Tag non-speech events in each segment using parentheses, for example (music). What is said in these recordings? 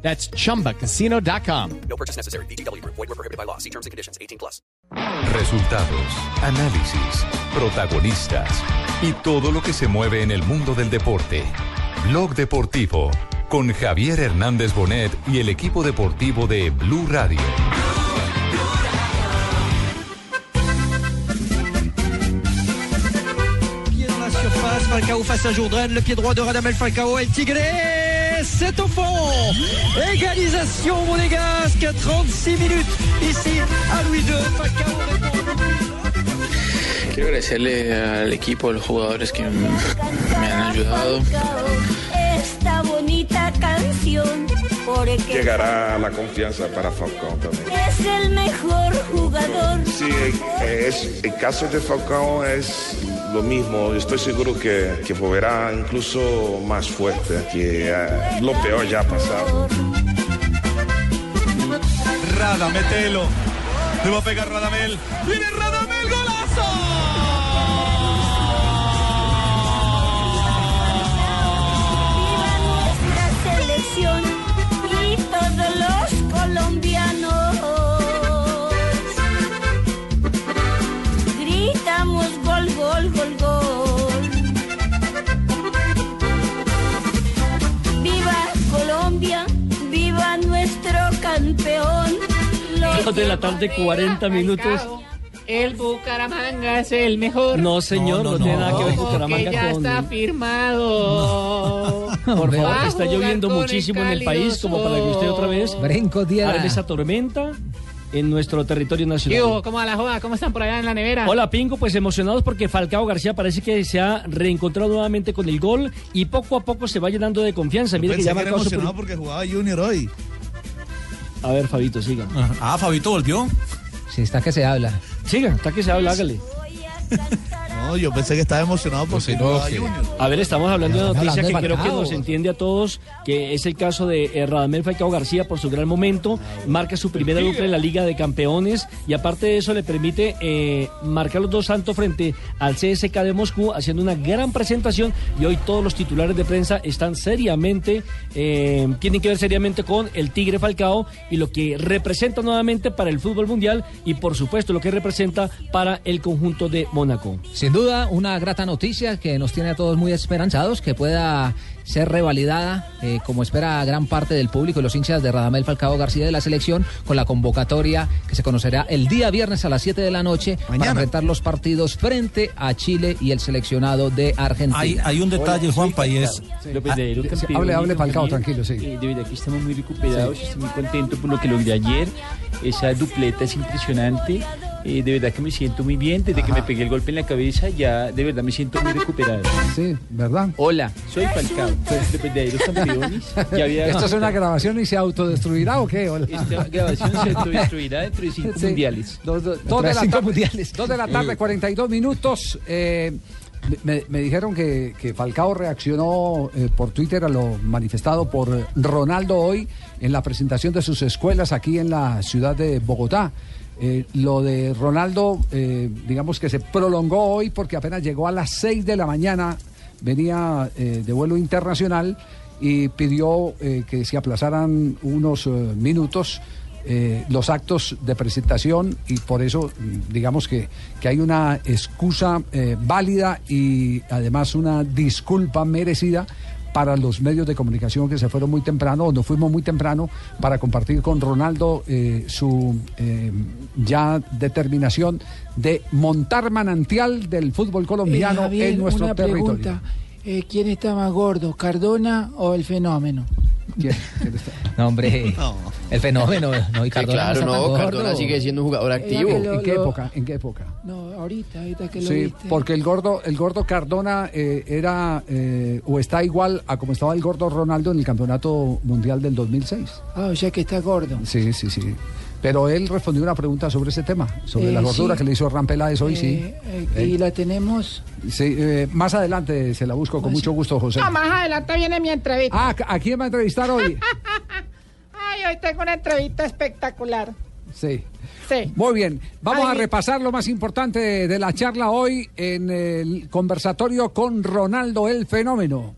That's chumbacasino.com. No purchase necessary. BGW. Void were prohibited by law. See terms and conditions. 18 plus. Resultados, análisis, protagonistas y todo lo que se mueve en el mundo del deporte. Blog Deportivo con Javier Hernández Bonet y el equipo deportivo de Blue Radio. Pied dans la surface, Falcao face à Jourdain, le pied droit de Radamel Falcao, El Tigre, c'est au fond Égalisation monégasque, 36 minutes ici à Louis II. Quiero agradecerle al equipo, a los jugadores que me han ayudado. Esta bonita canción, porque Llegará la confianza para Falcao también. es el mejor jugador. Sí, es, el caso de Falcao es lo mismo. Estoy seguro que, que volverá incluso más fuerte, que eh, lo peor ya ha pasado. Rada, metelo. Le va a pegar Radamel. ¡Viene Radamel, de la tarde, 40 minutos. El Bucaramanga es el mejor. No, señor, no, no, no tiene nada que ver Bucaramanga ya con... está firmado. No. Por (laughs) favor, pues. está lloviendo muchísimo el en el país, como para que usted otra vez Brinco, esa tormenta en nuestro territorio nacional. Yo, ¿cómo a la joda? ¿Cómo están por allá en la nevera? Hola, Pingo, pues emocionados porque Falcao García parece que se ha reencontrado nuevamente con el gol y poco a poco se va llenando de confianza. Mira que ya emocionado porque jugaba Junior hoy. A ver, Fabito, siga. Ah, Fabito volvió. Sí, está que se habla. Siga, está que se habla, hágale. No, yo pensé que estaba emocionado porque jugaba Junior. A ver, estamos hablando de una noticia que creo que nos entiende a todos, que es el caso de eh, Radamel Falcao García por su gran momento, marca su primera dupla en la Liga de Campeones y aparte de eso le permite eh, marcar los dos santos frente al CSK de Moscú, haciendo una gran presentación y hoy todos los titulares de prensa están seriamente, eh, tienen que ver seriamente con el Tigre Falcao y lo que representa nuevamente para el fútbol mundial y por supuesto lo que representa para el conjunto de Mónaco. Sin duda, una grata noticia que nos tiene a todos muy esperanzados, que pueda ser revalidada, eh, como espera gran parte del público y los hinchas de Radamel Falcao García de la selección, con la convocatoria que se conocerá el día viernes a las 7 de la noche para enfrentar los partidos frente a Chile y el seleccionado de Argentina. Hay, hay un detalle, Juanpa, y es. Campeón, hable, hable, Falcao, tranquilo, sí. Eh, de verdad que estamos muy recuperados, estoy muy contento por lo que logré ayer. Esa dupleta es impresionante. Eh, de verdad que me siento muy bien. Desde que me pegué el golpe en la cabeza, ya de verdad me siento muy recuperado. Sí, ¿verdad? Hola, soy Falcao, López de Ero, campeones. Ya había- ¿Esto es una grabación y se autodestruirá o qué? Hola. Esta grabación se autodestruirá dentro de cinco Sí. mundiales. Dos, dos- dos de la cinco tarde, mundiales. dos de la tarde, 42 minutos. eh, me, me dijeron que, que Falcao reaccionó eh, por Twitter a lo manifestado por Ronaldo hoy en la presentación de sus escuelas aquí en la ciudad de Bogotá. Eh, lo de Ronaldo, eh, digamos que se prolongó hoy porque apenas llegó a las 6 de la mañana, venía eh, de vuelo internacional y pidió eh, que se aplazaran unos eh, minutos los actos de presentación y por eso mm, digamos que, que hay una excusa válida y además una disculpa merecida para los medios de comunicación que se fueron muy temprano o nos fuimos muy temprano para compartir con Ronaldo eh, su eh, ya determinación de montar manantial del fútbol colombiano Eh, Javier, en nuestro una territorio. pregunta. Eh, ¿Quién está más gordo, Cardona o el fenómeno? ¿Quién? ¿Quién está? No, hombre. El fenómeno, no, y Que Cardona claro, no. Cardona sigue siendo un jugador activo. que lo- ¿En qué lo- época? ¿En qué época? No, ahorita, ahorita que lo Sí, viste. porque el gordo, el gordo Cardona eh, era eh, o está igual a como estaba el gordo Ronaldo en el campeonato mundial del 2006. Ah, o sea que está gordo. Sí, sí, sí. Pero él respondió una pregunta sobre ese tema, sobre Eh, la gordura sí. que le hizo Hernán Peláez hoy, Eh, sí. eh, y la tenemos. Sí, eh, más adelante se la busco con mucho gusto, José. No, más adelante viene mi entrevista. Ah, ¿a quién va a entrevistar hoy? (laughs) Ay, hoy tengo una entrevista espectacular. Sí. Sí. Muy bien, vamos Ay, a repasar lo más importante de, de la charla hoy en el conversatorio con Ronaldo el Fenómeno,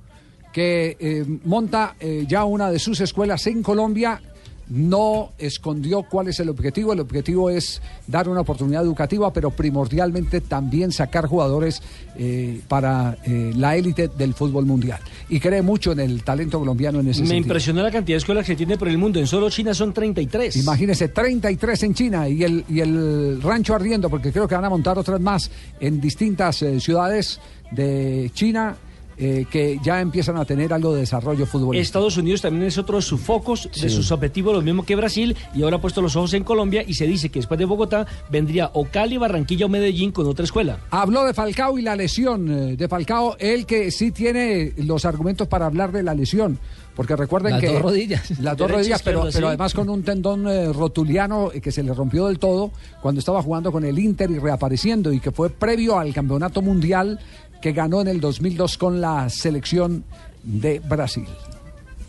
que eh, monta eh, ya una de sus escuelas en Colombia. No escondió cuál es el objetivo. El objetivo es dar una oportunidad educativa, pero primordialmente también sacar jugadores eh, para eh, la élite del fútbol mundial. Y cree mucho en el talento colombiano en ese Me sentido. impresionó la cantidad de escuelas que tiene por el mundo. En solo China son 33. Imagínese, 33 en China y el, y el rancho ardiendo, porque creo que van a montar otras más en distintas eh, ciudades de China eh, que ya empiezan a tener algo de desarrollo futbolístico. Estados Unidos también es otro de sus focos, de Sí. sus objetivos, lo mismo que Brasil, y ahora ha puesto los ojos en Colombia y se dice que después de Bogotá vendría o Cali, Barranquilla o Medellín con otra escuela. Habló de Falcao y la lesión eh, de Falcao, él que sí tiene los argumentos para hablar de la lesión. Porque recuerden Las que. dos rodillas. Las dos (laughs) rodillas, pero, pero además con un tendón eh, rotuliano que se le rompió del todo cuando estaba jugando con el Inter y reapareciendo, y que fue previo al campeonato mundial que ganó en el 2002 con la selección de Brasil.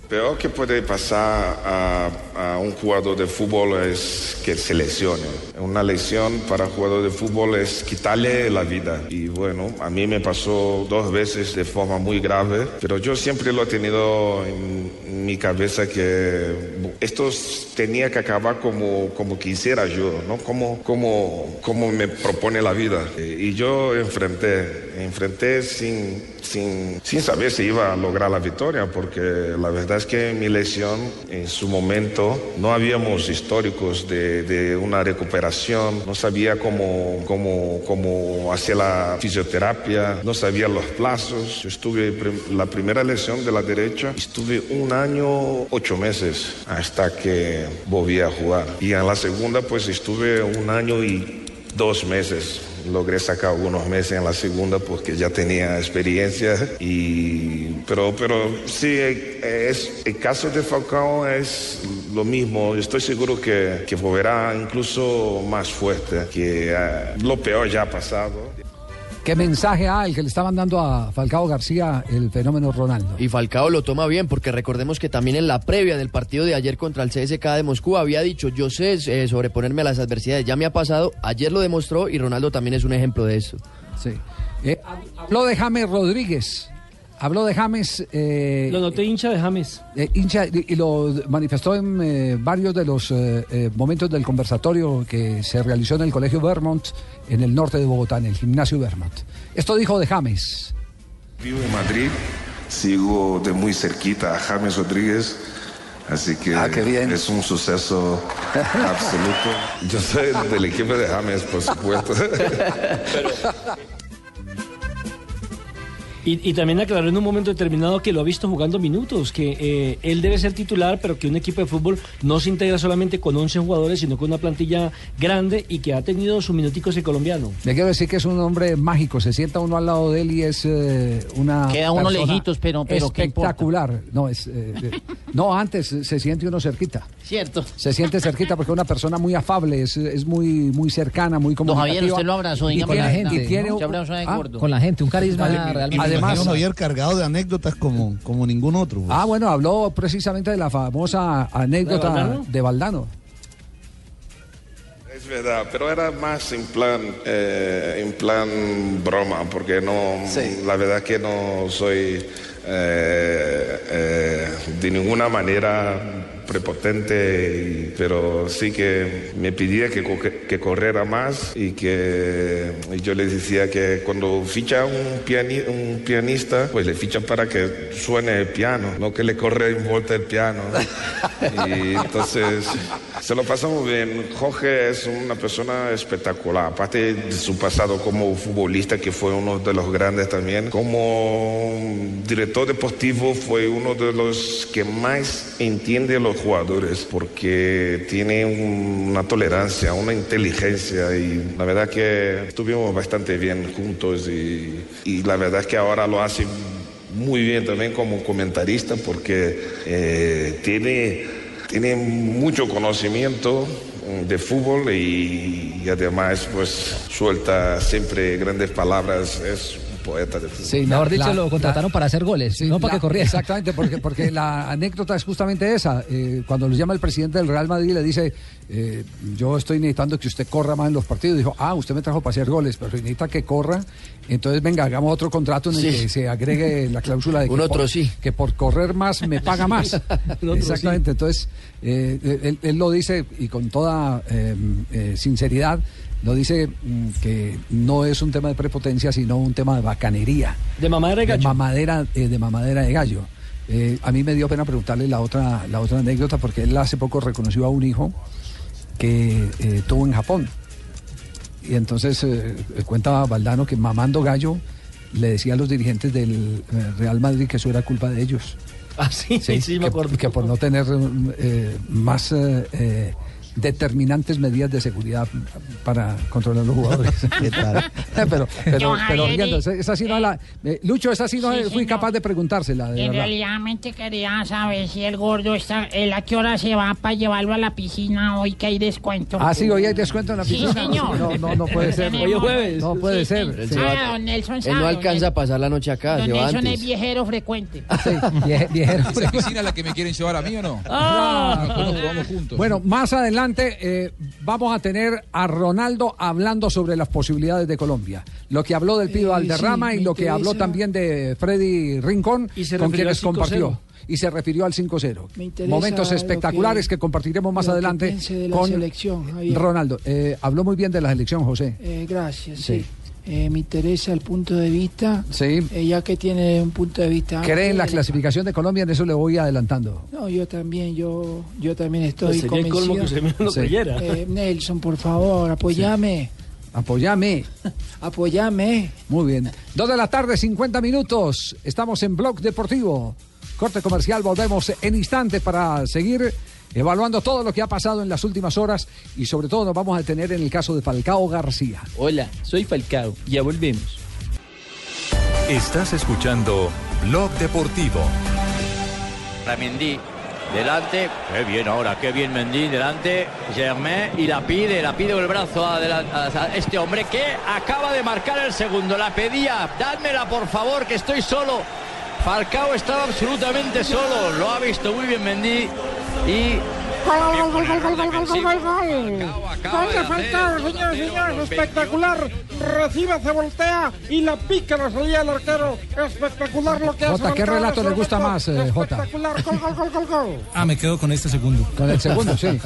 peor que puede pasar a, a un jugador de fútbol es que se lesione. Una lesión para un jugador de fútbol es quitarle la vida. Y bueno, a mí me pasó dos veces de forma muy grave, pero yo siempre lo he tenido en, mi cabeza que esto tenía que acabar como, como quisiera yo, ¿no? Como, como, como me propone la vida. Y yo enfrenté, enfrenté sin, sin, sin saber si iba a lograr la victoria, porque la verdad es que mi lesión en su momento no habíamos históricos de, de una recuperación, no sabía cómo, cómo, cómo hacer la fisioterapia, no sabía los plazos. Yo estuve, la primera lesión de la derecha, estuve un año, ocho meses hasta que volví a jugar. Y en la segunda, pues estuve un año y dos meses. Logré sacar algunos meses en la segunda porque ya tenía experiencia y pero pero sí es el caso de Falcao es lo mismo. Estoy seguro que, que volverá incluso más fuerte que eh, lo peor ya ha pasado. ¿Qué mensaje ah, el que le está mandando a Falcao García el fenómeno Ronaldo? Y Falcao lo toma bien porque recordemos que también en la previa del partido de ayer contra el CSK de Moscú había dicho yo sé eh, sobreponerme a las adversidades, ya me ha pasado, ayer lo demostró y Ronaldo también es un ejemplo de eso. Sí. Eh, habló de James Rodríguez. Habló de James. eh, Lo noté hincha de James. eh, hincha y, y lo manifestó en eh, varios de los eh, eh, momentos del conversatorio que se realizó en el Colegio Vermont, en el norte de Bogotá, en el gimnasio Vermont. Esto dijo de James. Vivo en Madrid, sigo de muy cerquita a James Rodríguez, así que es un suceso (laughs) absoluto. Yo soy del equipo de James, por supuesto. (laughs) (laughs) Y, y también aclaró en un momento determinado que lo ha visto jugando minutos, que eh, él debe ser titular, pero que un equipo de fútbol no se integra solamente con 11 jugadores, sino con una plantilla grande y que ha tenido sus minuticos el colombiano. Le quiero decir que es un hombre mágico. Se sienta uno al lado de él y es eh, una. Queda uno lejitos, pero- pero espectacular. No, es, eh, eh, no, antes se siente uno cerquita. Cierto. Se siente cerquita porque es una persona muy afable, es, es muy, muy cercana, muy Don comunicativa. Javier, usted lo abrazó, Y dígame tiene- la y tiene ¿no? un- ah, gordo. Con la gente, un carisma Dale, realmente. Además- imagino, Javier cargado de anécdotas como, como ningún otro. pues. Ah, bueno, habló precisamente de la famosa anécdota ¿De Valdano? de Valdano. Es verdad, pero era más en plan, eh, en plan broma, porque no, la verdad que no soy eh, eh, de ninguna manera prepotente, y- pero sí que me pedía que, que corriera más y que y yo le decía que cuando ficha un, piani- un pianista, pues le ficha para que suene el piano, no que le corre en vuelta el piano. Y entonces se lo pasamos bien. Jorge es una persona espectacular, aparte de su pasado como futbolista, que fue uno de los grandes también, como director deportivo fue uno de los que más entiende los jugadores, porque tiene un- una tolerancia, una inteligencia y la verdad que estuvimos bastante bien juntos y, y la verdad que ahora lo hace muy bien también como comentarista porque eh, tiene, tiene mucho conocimiento mm, de fútbol y, y además pues suelta siempre grandes palabras, es poeta de fútbol. Sí, Mejor la- dicho, la- lo contrataron para hacer goles, no para la- que corriera. Exactamente, porque, porque la (laughs) anécdota es justamente esa. Eh, cuando lo llama el presidente del Real Madrid y le dice, eh, yo estoy necesitando que usted corra más en los partidos. Dijo, ah, usted me trajo para hacer goles, pero necesita que corra. Entonces, venga, hagamos otro contrato en el Sí. que se agregue la cláusula de (laughs) que, Un otro por, sí. que por correr más me paga más. (laughs) otro Exactamente, entonces, eh, él, él lo dice y con toda eh, eh, sinceridad. Lo dice mm, que no es un tema de prepotencia, sino un tema de bacanería. De mamadera de gallo. mamadera, eh, de mamadera de gallo. Eh, a mí me dio pena preguntarle la otra, la otra anécdota porque él hace poco reconoció a un hijo que eh, tuvo en Japón. Y entonces cuenta Valdano que mamando gallo le decía a los dirigentes del Real Madrid que eso era culpa de ellos. Ah, sí, sí, me que, acuerdo. que por no tener eh, más determinantes medidas de seguridad para controlar a los jugadores. (laughs) (laughs) pero, pero, pero esa, sí no la. eh, Lucho, esa sí no Sí, fui señor. capaz de preguntársela. De En realidad quería saber si el gordo está, él a qué hora se va para llevarlo a la piscina hoy que hay descuento. Ah, sí, hoy hay descuento en la Sí, piscina. señor. No, no, no puede ser. Hoy es jueves. No puede ser. Él, Sí. se va- Ah, don Nelson él sabe, no don alcanza a pasar la noche acá, Don se va Nelson antes. es viejero frecuente. (laughs) ¿Esa piscina es la que me quieren llevar a mí o no? Ah. Después nos jugamos juntos. Bueno, más adelante eh, vamos a tener a Ronaldo hablando sobre las posibilidades de Colombia. Lo que habló del Pido Eh, Valderrama sí, y lo que habló también de Freddy Rincón, Y se con quienes al 5-0. compartió. Y se refirió al 5-0. Me interesa Momentos espectaculares que, que- compartiremos más adelante piense de la con selección. Ronaldo. Eh, habló muy bien de la selección, José. Eh, gracias, Sí. sí. Eh, me interesa el punto de vista. Sí. Eh, ya que tiene un punto de vista. ¿Cree en la clasificación de Colombia? En eso le voy adelantando. No, yo también, yo, yo también estoy Sería el colmo convencido. que usted mismo lo Sí. creyera. Eh, Nelson, por favor, apoyame. Apóyame. Apoyame. (laughs) Muy bien. Dos de la tarde, 50 minutos. Estamos en Blog Deportivo. Corte comercial, volvemos en instante para seguir evaluando todo lo que ha pasado en las últimas horas y sobre todo nos vamos a detener en el caso de Falcao García. Hola, soy Falcao. Ya volvemos. Estás escuchando Blog Deportivo. Mendy, delante, qué bien ahora, qué bien Mendy, delante, Germain, y la pide, la pide con el brazo a, a este hombre que acaba de marcar el segundo, la pedía, dádmela por favor, que estoy solo. Falcao estaba absolutamente solo, lo ha visto muy bien Mendy y Gol, gol, gol, gol, gol, gol, gol, gol, gol, gol. De Falcao, señores señores, espectacular. Recibe, se voltea y la pica la salida del arquero. Espectacular lo que hace Jota, ¿qué relato le gusta más, eh, Jota? Espectacular, gol, gol, gol, gol, gol. (laughs) Ah, me quedo con este segundo. Con el segundo, sí. (laughs)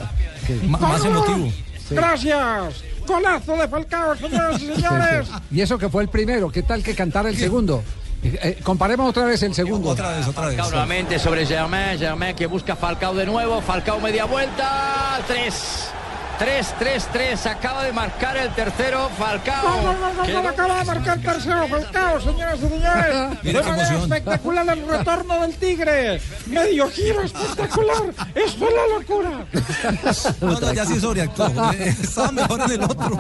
Más emotivo. Gracias. Golazo de Falcao, señores y señores. Y eso que fue el primero, ¿qué tal que cantara el segundo? Eh, eh, comparemos otra vez el segundo. Otra vez, otra vez. Falcao nuevamente sobre Germain, Germain que busca Falcao de nuevo, Falcao media vuelta, 3. 3, 3, 3, acaba de marcar el tercero, Falcao. Gol, gol, gol, acaba de marcar tercero Falcao, señoras y señores. (laughs) De manera emoción. espectacular el retorno del Tigre. Medio giro espectacular. Esto es la locura. No, no, ya sí sobreactuó. (laughs) Estaba mejor en el otro.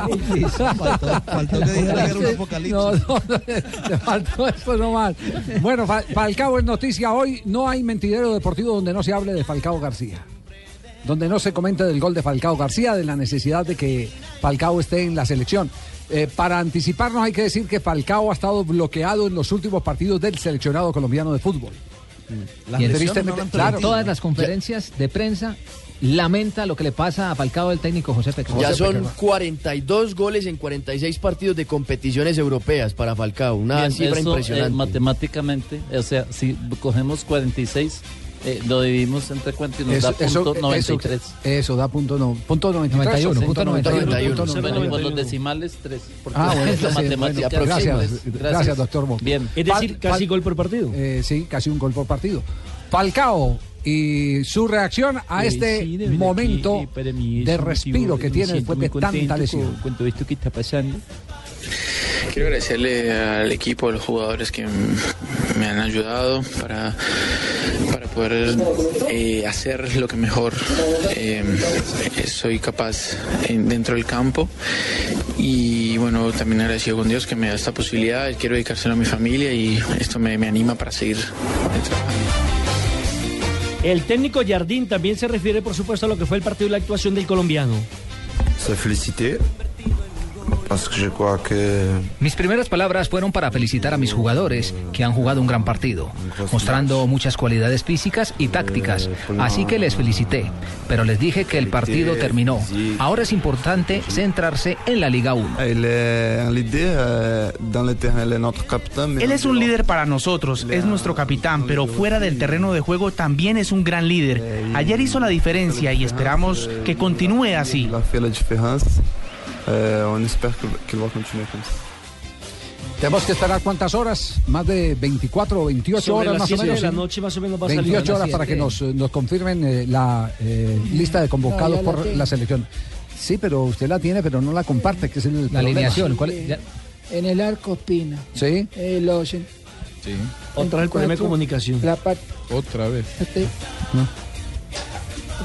Faltó, que dijera que era un apocalipsis. No, no, le faltó eso nomás. Bueno, Fa- Falcao es noticia hoy. No hay mentidero deportivo donde no se hable de Falcao García. Donde no se comente del gol de Falcao García, de la necesidad de que Falcao esté en la selección. Eh, para anticiparnos hay que decir que Falcao ha estado bloqueado en los últimos partidos del seleccionado colombiano de fútbol. Y en Tristemente, claro. todas las conferencias de prensa lamenta lo que le pasa a Falcao el técnico José Peckerman. Ya son 42 goles en 46 partidos de competiciones europeas para Falcao. Una Bien, cifra eso, impresionante. eh, matemáticamente, o sea, si cogemos 46, eh, lo dividimos entre cuánto y nos da punto 93. Eso, eso da punto, no, punto 93. 91, sí, punto 91. punto Bueno, 91. con los decimales, 3. Ah, bueno, es la sí, matemática. bueno, gracias, aproximable. gracias, doctor Mo. Bien. Es decir, casi gol por partido. Eh, sí, casi un gol por partido. Falcao y su reacción a Eh, este sí, de momento que, es de respiro motivo- que tiene después de tanta lesión. Con, con todo esto que está pasando. Quiero agradecerle al equipo, a los jugadores que me han ayudado para, para poder eh, hacer lo que mejor eh, soy capaz en- dentro del campo. Y bueno, también agradecido con Dios que me da esta posibilidad. Quiero dedicárselo a mi familia y esto me, me anima para seguir trabajando. El técnico Jardín también se refiere, por supuesto, a lo que fue el partido y la actuación del colombiano. c'est féliciter. Que que Mis primeras palabras fueron para felicitar a mis jugadores, que han jugado un gran partido, mostrando muchas cualidades físicas y tácticas, así que les felicité, pero les dije que el partido terminó. Ahora es importante centrarse en la Liga 1. il est un leader euh, dans le terrain, il est notre capitaine. mais Él es un líder para nosotros, es nuestro capitán, pero fuera del terreno de juego también es un gran líder. Ayer hizo la diferencia y esperamos que continúe así. A. Euh, on espère qu'il qu'il va continuer comme ça. Tenemos que esperar cuántas horas, más de 24 o 28 Sobre horas más o menos. de la ¿sí? noche más o menos va a salir. 28 A las horas para que nos, eh, nos confirmen eh, la eh, lista de convocados No, ya la por tengo. la selección. Sí, pero usted la tiene, pero no la comparte, que es el La alineación, ¿cuál es? En el arco Espina. Sí. Eh, Sí. Otra vez el problema de comunicación. La parte. Otra vez.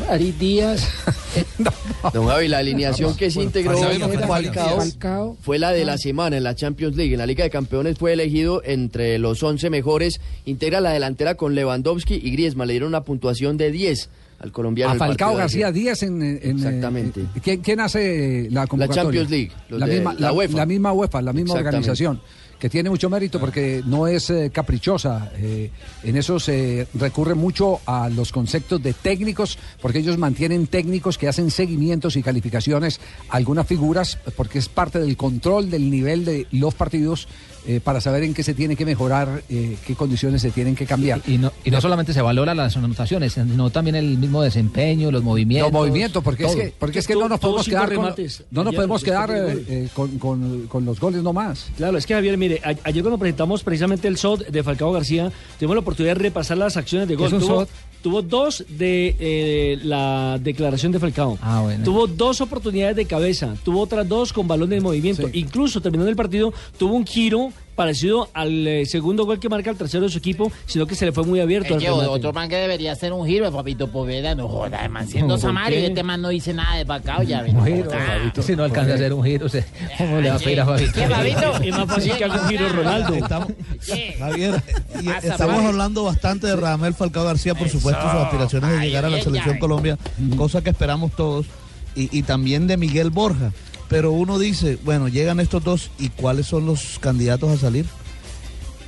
Ari Díaz. (laughs) Don Javi, la alineación que se integró Falcao. Falcao, Falcao. fue la de la semana en la Champions League. En la Liga de Campeones fue elegido entre los 11 mejores. Integra la delantera con Lewandowski y Griezmann. Le dieron una puntuación de 10 al colombiano. A Falcao García. Díaz en, en- en, Exactamente. eh, ¿quién, quién hace la convocatoria? Champions League, La de misma, la la, UEFA. la misma UEFA, la misma organización, que tiene mucho mérito porque no es eh, caprichosa. eh, en eso se recurre mucho a los conceptos de técnicos, porque ellos mantienen técnicos que hacen seguimientos y calificaciones a algunas figuras, porque es parte del control del nivel de los partidos eh, para saber en qué se tiene que mejorar, eh, qué condiciones se tienen que cambiar. Y no, y no solamente se valora las anotaciones, sino también el mismo desempeño, los movimientos. Los movimientos, porque es que, porque es que no nos podemos quedar, con, remates. no nos Ayer podemos quedar eh, con, con- con los goles nomás. Claro, es que Javier, mire, a- ayer cuando presentamos precisamente el SOT de Falcao García, tuvimos la oportunidad de repasar las acciones de ¿Qué gol. es un tuvo, SOT? Tuvo dos de eh, la declaración de Falcao. Ah, bueno. Tuvo dos oportunidades de cabeza, tuvo otras dos con balón de movimiento. Incluso terminando el partido, tuvo un giro parecido al eh, segundo gol que marca el tercero de su equipo, sino que se le fue muy abierto. al Es que remate. otro man que debería ser un giro, papito Poveda, no joda, man, siendo (laughs) ¿Por Samario, este man no dice nada de Falcao, ya ven. (laughs) Un giro. Fabito. Si no alcanza a hacer un giro, se- (laughs) ¿cómo le va a pedir a Fabito? ¿Qué, Fabito? Es más fácil que haga un giro Ronaldo. Javier, y Pasa, estamos hablando bastante de Radamel Falcao García, por supuesto, sus aspiraciones de llegar a la selección ya. Colombia, cosa que esperamos todos, y, y también de Miguel Borja. Pero uno dice, bueno, llegan estos dos, ¿y cuáles son los candidatos a salir?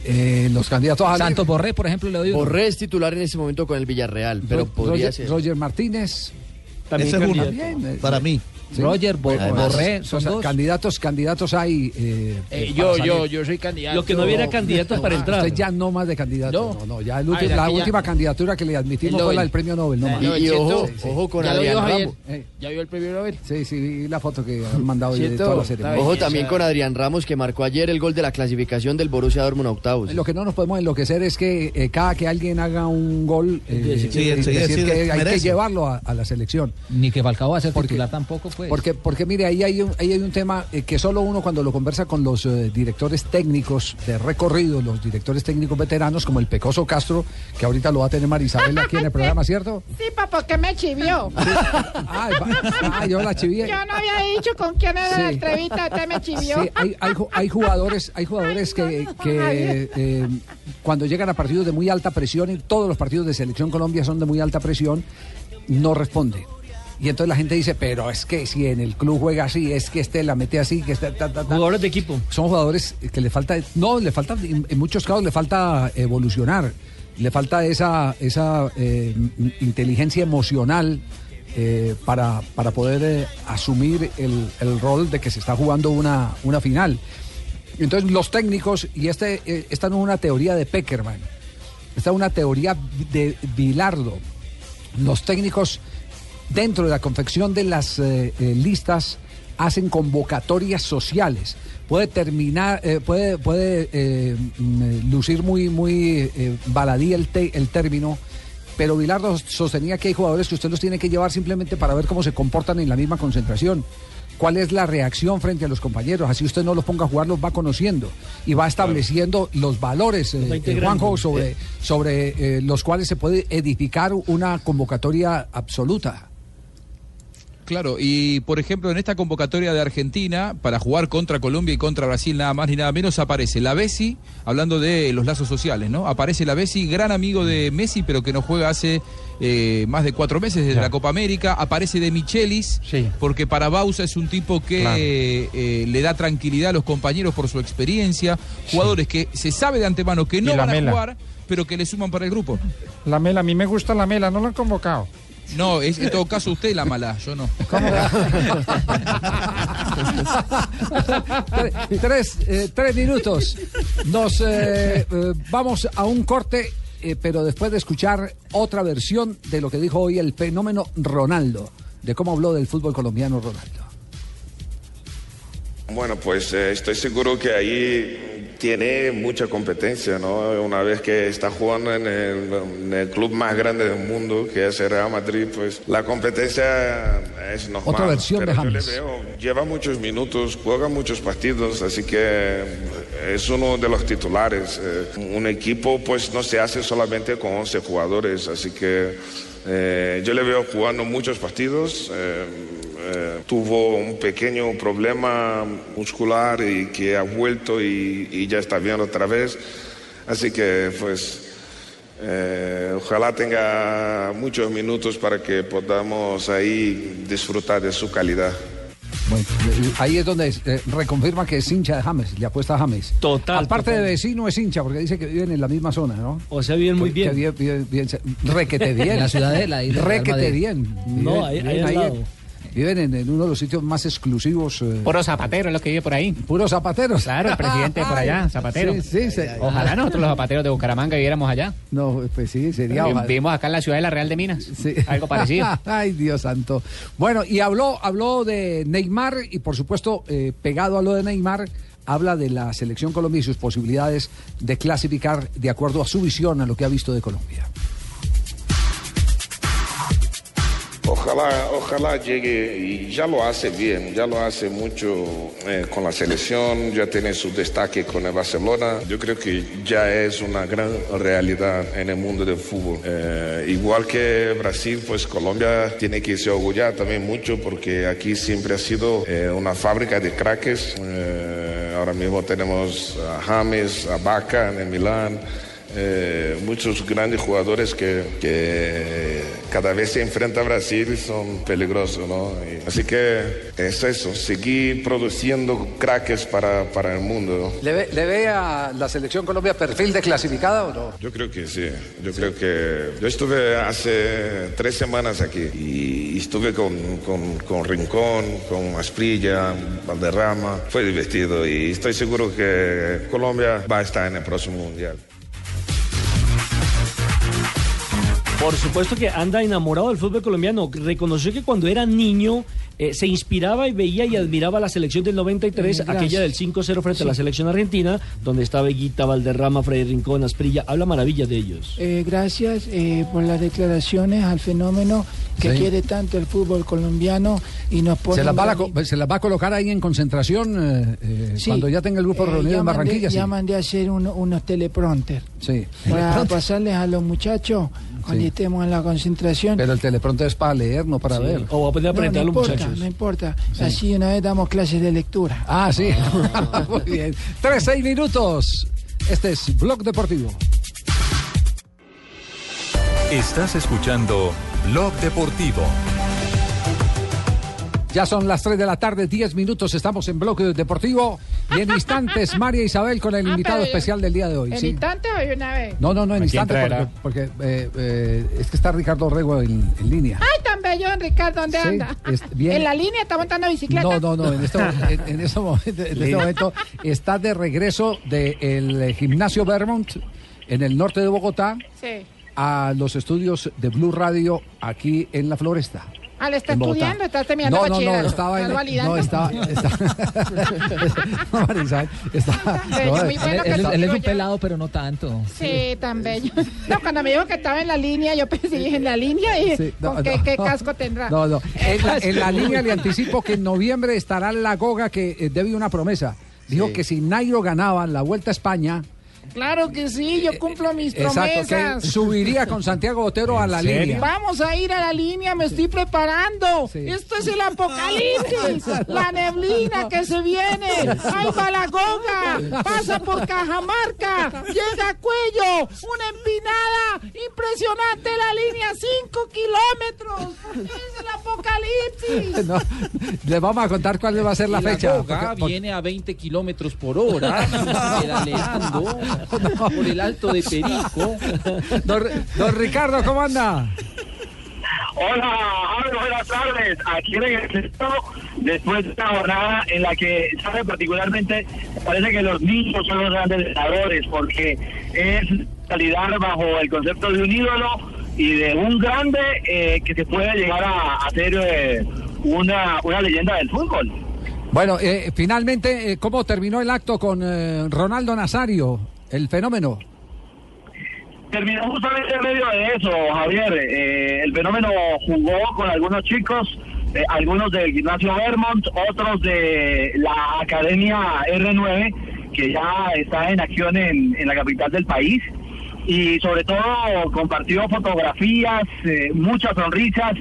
Eh, los candidatos a Santos Borré, por ejemplo, le doy uno. Borré es titular en ese momento con el Villarreal, pero Ro- podría Roger, ser. Roger Martínez. También Ese es uno. También, eh, para mí. Sí. Roger, Bo- Además, Borré, son o sea, dos. candidatos, candidatos hay. eh, Eh, para yo, yo, yo soy candidato. Lo que no hubiera candidatos para Ah, entrar. Usted ya no más de candidato. No, No. no, ya el Ah, ¿verdad la ya? última candidatura que le admitimos fue la del premio Nobel. No La más. Y, ojo, Sí. ojo con ¿Ya lo Adrián? Ramos. Eh, ¿Ya vio el premio Nobel? Sí, sí, vi la foto que han mandado de Cheto, toda la ceremonia. Ojo también con Adrián Ramos, que marcó ayer el gol de la clasificación del Borussia Dortmund a octavos. Lo que no nos podemos enloquecer es que eh, cada que alguien haga un gol, eh, eh, decir que hay que llevarlo a, la selección. Ni que Falcao va a ser Porque- titular tampoco, pues. Porque, porque mire, ahí hay un, ahí hay un tema eh, que solo uno cuando lo conversa con los eh, directores técnicos de recorrido, los directores técnicos veteranos, como el Pecoso Castro, que ahorita lo va a tener Marisabel aquí en el (laughs) programa, ¿cierto? Sí, papá, que me chivió. (laughs) Ay, va- ay, yo la chivié. Yo no había dicho con quién era la entrevista, usted me chivió. Sí, hay, hay ju- hay jugadores, hay jugadores que, que, eh, cuando llegan a partidos de muy alta presión, y todos los partidos de Selección Colombia son de muy alta presión, no responde. Y entonces la gente dice, pero es que si en el club juega así, es que este la mete así, que este, ta, ta, ta". Jugadores de equipo. Son jugadores que le falta, no, le falta, en muchos casos le falta evolucionar, le falta esa, esa eh, inteligencia emocional eh, para, para poder eh, asumir el, el rol de que se está jugando una, una final. Entonces los técnicos, y este, esta no es una teoría de Peckerman, esta es una teoría de Bilardo. Los técnicos dentro de la confección de las eh, eh, listas hacen convocatorias sociales. Puede terminar, eh, puede, puede mm, lucir muy, muy baladí el, te- el término, pero Bilardo sostenía que hay jugadores que usted los tiene que llevar simplemente para ver cómo se comportan en la misma concentración. ¿Cuál es la reacción frente a los compañeros? Así usted no los ponga a jugar, los va conociendo y va estableciendo los valores, eh, eh. Juanjo, sobre, sobre eh, los cuales se puede edificar una convocatoria absoluta. Claro, y por ejemplo, en esta convocatoria de Argentina, para jugar contra Colombia y contra Brasil, nada más ni nada menos, aparece la Bessi, hablando de los lazos sociales, ¿no? Aparece la Bessi, gran amigo de Messi, pero que no juega hace eh, más de cuatro meses desde la Copa América. Aparece de Michelis, porque para Bausa es un tipo que Claro. eh, le da tranquilidad a los compañeros por su experiencia. Jugadores que se sabe de antemano que no van a Mela. jugar, pero que le suman para el grupo. La Mela, a mí me gusta la Mela, no lo han convocado. No, es en todo caso usted la mala, yo no. Tre- tres, eh, tres minutos. Nos eh, eh, vamos a un corte, eh, pero después de escuchar otra versión de lo que dijo hoy el fenómeno Ronaldo, de cómo habló del fútbol colombiano Ronaldo. Bueno, pues eh, estoy seguro que ahí tiene mucha competencia, ¿no? Una vez que está jugando en el, en el club más grande del mundo, que es el Real Madrid, pues la competencia es normal. Otra versión pero de yo le James. veo, lleva muchos minutos, juega muchos partidos, así que es uno de los titulares. Eh, un equipo pues no se hace solamente con 11 jugadores, así que eh, yo le veo jugando muchos partidos. eh, eh, tuvo un pequeño problema muscular y que ha vuelto y, y ya está bien otra vez. Así que pues eh, ojalá tenga muchos minutos para que podamos ahí disfrutar de su calidad. Bueno, eh, ahí es donde eh, reconfirma que es hincha de James, le apuesta a James. Total. Aparte total. de vecino es hincha, porque dice que viven en la misma zona, ¿no? O sea, viven muy Que- bien. que vive- vive- bien, requete bien. La ciudadela Requete bien. No, ahí- ahí al lado. Viven en, en uno de los sitios más exclusivos. eh, Puro zapatero es lo que vive por ahí. Puros zapateros. Claro, el presidente por allá, (laughs) zapatero. Sí, sí, sí. Ojalá nosotros los zapateros de Bucaramanga viviéramos allá. No, pues sí, sería. Ojalá. Vivimos acá en la ciudad de la Real de Minas. Algo parecido. (laughs) Ay, Dios santo. Bueno, y habló, habló de Neymar y por supuesto, eh, pegado a lo de Neymar, habla de la selección Colombia y sus posibilidades de clasificar de acuerdo a su visión, a lo que ha visto de Colombia. Ojalá, ojalá llegue y ya lo hace bien, ya lo hace mucho eh, con la selección, ya tiene su destaque con el Barcelona. Yo creo que ya es una gran realidad en el mundo del fútbol. Eh, igual que Brasil, pues Colombia tiene que se orgullar también mucho porque aquí siempre ha sido eh, una fábrica de craques. Ahora mismo tenemos a James, a Baca en el Milán. Eh, muchos grandes jugadores que, que cada vez se enfrenta a Brasil y son peligrosos, ¿no? Y- así que es eso, seguir produciendo craques para, para el mundo. ¿no? ¿Le ve, le ve a la selección Colombia perfil de clasificada o no? Yo creo que sí, yo creo que yo estuve hace tres semanas aquí y estuve con, con, con Rincón, con Asprilla, Valderrama, fue divertido y estoy seguro que Colombia va a estar en el próximo mundial. Por supuesto que anda enamorado del fútbol colombiano. Reconoció que cuando era niño eh, se inspiraba y veía y admiraba la selección del 93, Gracias. aquella del 5-0 frente Sí. a la selección argentina, donde estaba Guita, Valderrama, Freddy Rincón, Asprilla. Habla maravillas de ellos. Eh, gracias eh, por las declaraciones al fenómeno que Sí. quiere tanto el fútbol colombiano y nos pone ¿Se las, va a, gran- va colocar ahí en concentración eh, eh, Sí. cuando ya tenga el grupo reunido en Barranquilla? sí. Ya mandé a hacer uno- unos teleprompter Sí. para pasarles a los muchachos cuando Sí. estemos en la concentración. Pero el telepronto es para leer, no para Sí. ver. O va a no, aprender no a los importa, muchachos. no importa. Sí. Así una vez damos clases de lectura. Ah, sí. (laughs) Muy bien. Tres, seis minutos. Este es Blog Deportivo. Estás escuchando Blog Deportivo. Ya son las 3 de la tarde, 10 minutos, estamos en Bloque Deportivo y en instantes (laughs) María Isabel con el Ah, invitado especial del día de hoy. ¿En sí. instante o de una vez? No, no, no, en ¿A quién instantes porque, porque, eh, eh, es que está Ricardo Rego en, en línea. Ay, tan bello, Ricardo, ¿dónde Sí, anda? es- (laughs) bien. ¿En la línea está montando bicicleta? No, no, no, en este, (laughs) en, en este momento, en este momento está de regreso del gimnasio Vermont en el norte de Bogotá Sí. a los estudios de Blue Radio aquí en la Floresta. Ah, ¿le está estudiando? ¿Está terminando No, no, no, bachillerato? estaba en, no, estaba, (laughs) estaba (laughs) no, Marisabel, estaba, Bello, no, muy bueno que él- él- yo. pelado, pero no tanto. Sí, tan bello. No, cuando me dijo que estaba en la línea, yo pensé, en la línea, y Sí, no, ¿con qué, no, qué no. casco tendrá? No, no. (laughs) En la, en la línea le anticipo que en noviembre estará la Goga que eh, debe una promesa. Dijo que si Nairo ganaba la Vuelta a España, Claro que sí, yo cumplo mis Exacto, que promesas. subiría con Santiago Botero a la línea. Vamos a ir a la línea, me estoy preparando. Esto es el apocalipsis, (laughs) la neblina que se viene. ¡Ay, Balagoga! Pasa por Cajamarca, llega a Cuello, una empinada impresionante la línea, 5 kilómetros. Es el apocalipsis. (laughs) No, le vamos a contar cuál va a ser la, fecha. Porque- porque- viene a 20 kilómetros por hora, (laughs) (laughs) por el alto de Perico. Don, don Ricardo, ¿cómo anda? Hola, Javi, buenas tardes. Aquí regresando después de una jornada en la que, sabe, particularmente, parece que los niños son los grandes ganadores porque es calidad bajo el concepto de un ídolo y de un grande eh, que se puede llegar a hacer eh, una, una leyenda del fútbol. Bueno, eh, finalmente, eh, ¿cómo terminó el acto con eh, Ronaldo Nazario, el fenómeno? Terminó justamente en medio de eso, Javier. Eh, el fenómeno jugó con algunos chicos, eh, algunos del gimnasio Vermont, otros de la Academia R9, que ya está en acción en, en la capital del país. Y sobre todo compartió fotografías, eh, muchas sonrisas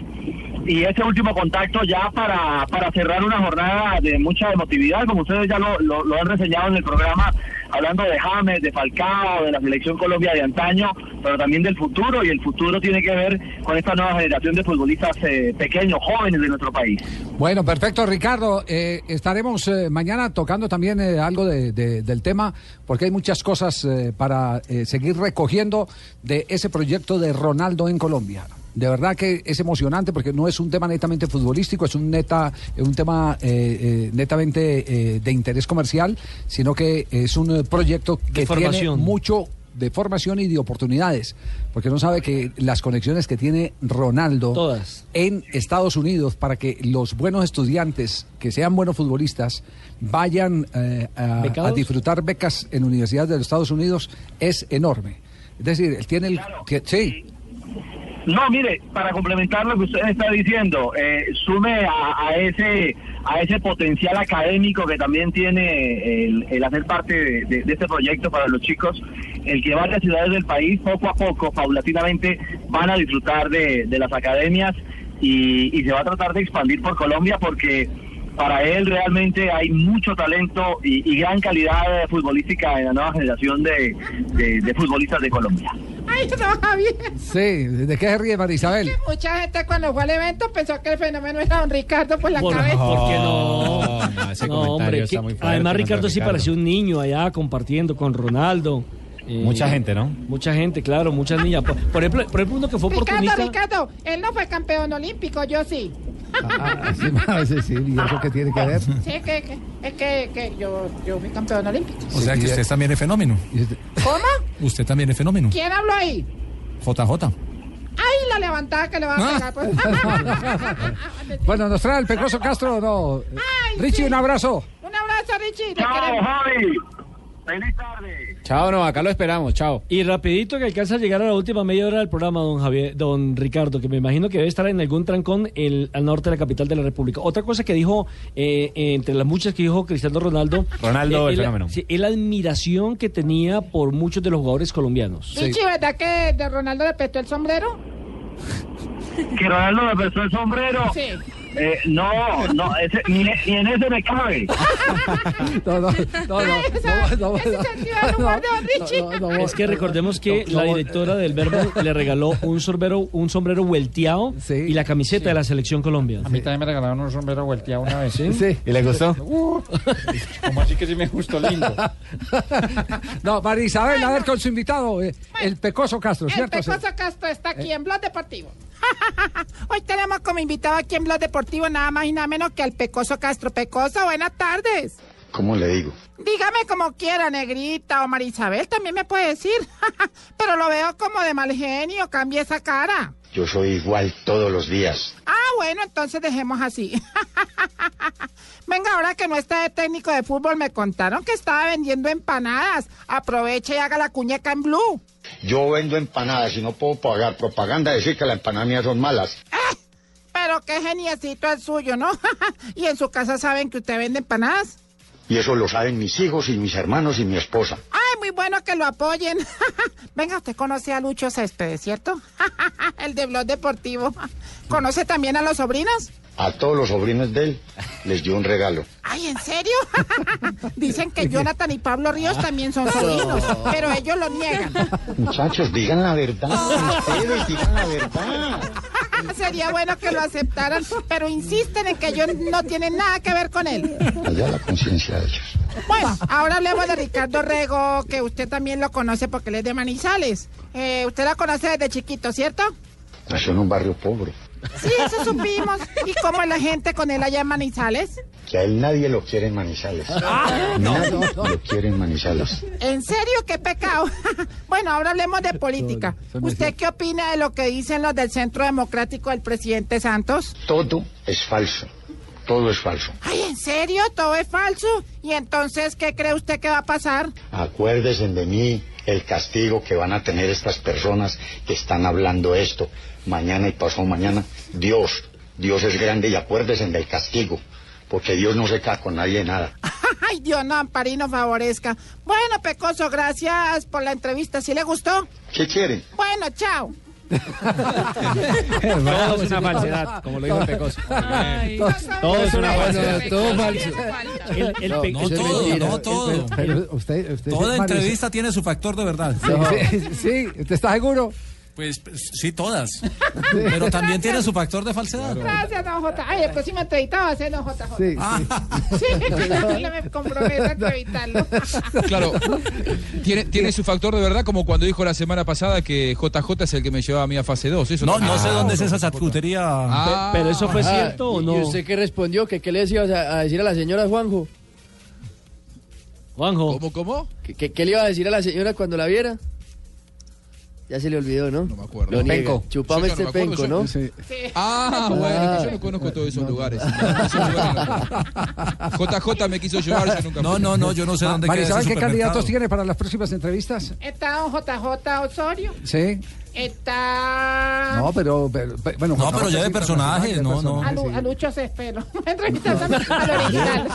y ese último contacto ya para, para cerrar una jornada de mucha emotividad, como ustedes ya lo, lo- lo han reseñado en el programa, hablando de James, de Falcao, de la selección Colombia de antaño, pero también del futuro, y el futuro tiene que ver con esta nueva generación de futbolistas eh, pequeños, jóvenes de nuestro país. Bueno, perfecto, Ricardo. Eh, estaremos eh, mañana tocando también eh, algo de- de- del tema, porque hay muchas cosas para seguir recogiendo de ese proyecto de Ronaldo en Colombia. De verdad que es emocionante porque no es un tema netamente futbolístico, es un neta, eh, un tema eh, eh, netamente eh, de interés comercial, sino que es un eh, proyecto que tiene mucho de formación y de oportunidades, porque no sabe que las conexiones que tiene Ronaldo Todas. en Estados Unidos para que los buenos estudiantes que sean buenos futbolistas vayan eh, a, disfrutar becas en universidades de los Estados Unidos es enorme. Es decir, él tiene el... que- sí, No, mire, para complementar lo que usted está diciendo, eh, sume a, a ese a ese potencial académico que también tiene el, hacer parte de, este proyecto para los chicos, el que varias ciudades del país poco a poco, paulatinamente, van a disfrutar de, de las academias y, y se va a tratar de expandir por Colombia porque para él realmente hay mucho talento y, gran calidad futbolística en la nueva generación de futbolistas de Colombia. Ay, no, Javier. sí. ¿De qué se ríe Marisabel? Mucha gente cuando fue al evento pensó que el fenómeno era don Ricardo por la Por, cabeza. ¿por qué no? no, ese No, comentario hombre, está que- muy fuerte, además no, Ricardo sí Ricardo. parecía un niño allá compartiendo con Ronaldo. Eh, Mucha gente, ¿no? Mucha gente, claro, muchas niñas. Por, por ejemplo, por ejemplo, uno que fue Ricardo, oportunista. Ricardo, él no fue campeón olímpico, yo sí. Ah, sí, sí, (laughs) sí, ¿y eso qué tiene que ver? Sí, que, que, es que, que yo, yo fui campeón olímpico. O sea que usted también es fenómeno. ¿Cómo? Usted también es fenómeno. ¿Quién habló ahí? JJ. Ay, la levantada que le va a pegar. pues. (laughs) (laughs) Bueno, ¿nos trae el Pecoso Castro no? Richie, un abrazo. Un abrazo, Richie. Chao. Javi. Feliz tarde. Chao, no, acá lo esperamos, chao. Y rapidito que alcanza a llegar a la última media hora del programa, don Javier, don Ricardo, que me imagino que debe estar en algún trancón el, al norte de la capital de la República. Otra cosa que dijo, eh, eh, entre las muchas que dijo Cristiano Ronaldo, Ronaldo, el es la- fenómeno. sí, es la admiración que tenía por muchos de los jugadores colombianos. Richie, ¿verdad que de Ronaldo le prestó el sombrero? Que Ronaldo me prestó el sombrero. Sí. Eh, no, no, ese- ni, ni en ese me cabe. (laughs) No, no, no, (laughs) no, no, no, no, Es que recordemos que no, la directora del Verbo le regaló un sombrero, un sombrero vuelteado y la camiseta de la selección Colombia. A mí también me regalaron un sombrero volteado una vez. ¿Sí? Sí. ¿Y le gustó? Uh, ¿Cómo así que sí me gustó lindo? (laughs) No, María Isabel, a ver con su invitado, eh, el Pecoso Castro, El ¿cierto? Pecoso Castro está aquí en Blog Deportivo. Hoy tenemos como invitado aquí en Blog Deportivo nada más y nada menos que al Pecoso Castro. Pecoso, buenas tardes. ¿Cómo le digo? Dígame como quiera, negrita o Marisabel, también me puede decir. (laughs) Pero lo veo como de mal genio, cambie esa cara. Yo soy igual todos los días. Ah, bueno, entonces dejemos así. (laughs) Venga, ahora que no está de técnico de fútbol, me contaron que estaba vendiendo empanadas. Aproveche y haga la cuñeca en blue. Yo vendo empanadas y no puedo pagar propaganda decir que las empanadas mías son malas. Pero qué geniecito el suyo, ¿no? (laughs) y en su casa saben que usted vende empanadas. Y eso lo saben mis hijos y mis hermanos y mi esposa. Ay, muy bueno que lo apoyen. (laughs) Venga, usted conoce a Lucho Céspedes, ¿cierto? (laughs) El de Blog Deportivo. ¿Conoce también a los sobrinos? A todos los sobrinos de él les dio un regalo. Ay, ¿en serio? (laughs) Dicen que Jonathan y Pablo Ríos también son sobrinos, pero ellos lo niegan. Muchachos, digan la verdad. Ustedes digan la verdad. (laughs) Sería bueno que lo aceptaran, pero insisten en que ellos no tienen nada que ver con él. Allá la conciencia de ellos. Bueno, ahora hablemos de Ricardo Rego, que usted también lo conoce porque él es de Manizales. Eh, usted la conoce desde chiquito, ¿cierto? Nació en un barrio pobre. Sí, eso supimos. ¿Y cómo es la gente con él allá en Manizales? Que a él nadie lo quiere en Manizales. (laughs) Ah, no. nadie lo quiere en Manizales. ¿En serio? ¡Qué pecado! (laughs) bueno, ahora hablemos de política. ¿Usted qué opina de lo que dicen los del Centro Democrático del presidente Santos? Todo es falso. Todo es falso. Ay, ¿en serio? ¿Todo es falso? ¿Y entonces qué cree usted que va a pasar? Acuérdense de mí el castigo que van a tener estas personas que están hablando esto mañana y pasado mañana. Dios, Dios es grande y acuérdense del castigo, porque Dios no se cae con nadie nada. (laughs) Ay, Dios no, Amparino favorezca. Bueno, Pecoso, gracias por la entrevista. ¿Sí le gustó? ¿Qué quieren? Bueno, chao. (laughs) Todo es una falsedad, como lo dijo Pecoso. Todo es una falsedad. Todo falso. El, el No, todo, no todo. Pero usted, usted Toda entrevista tiene su factor de verdad. Sí, sí, sí, ¿usted está seguro? Pues pues, sí, todas. Pero también tiene su factor de falsedad. Gracias, don J. Ay, el próximo entrevistado va a ser don JJ. Sí, Sí, yo me comprometo a entrevistarlo. Claro, tiene, tiene su factor de verdad, como cuando dijo la semana pasada que JJ es el que me llevaba a mí a fase 2. Eso No, no sé dónde es esa charcutería. Ah. Pero eso fue Ah, cierto o ¿y- no? ¿Y usted qué respondió? ¿Que ¿Qué le decía a, a decir a la señora Juanjo? Juanjo. ¿Cómo, cómo? ¿Qué, qué, qué le iba a decir a la señora cuando la viera? Ya se le olvidó, ¿no? No me acuerdo. Lo. Penco. Chupame este no penco, ¿no? Sí. Ah, (laughs) bueno, yo no conozco todos esos lugares. (laughs) JJ me quiso llevar, yo nunca No, no, no, yo no sé Ma- dónde queda Marisabel, ¿qué candidatos tiene para las próximas entrevistas? Está don JJ Osorio. Sí. Está. No, pero, pero- pero- bueno. No, pero ya de personaje, no, no. A, Lu- a Lucho. (laughs) Entrevistar también (laughs) al original.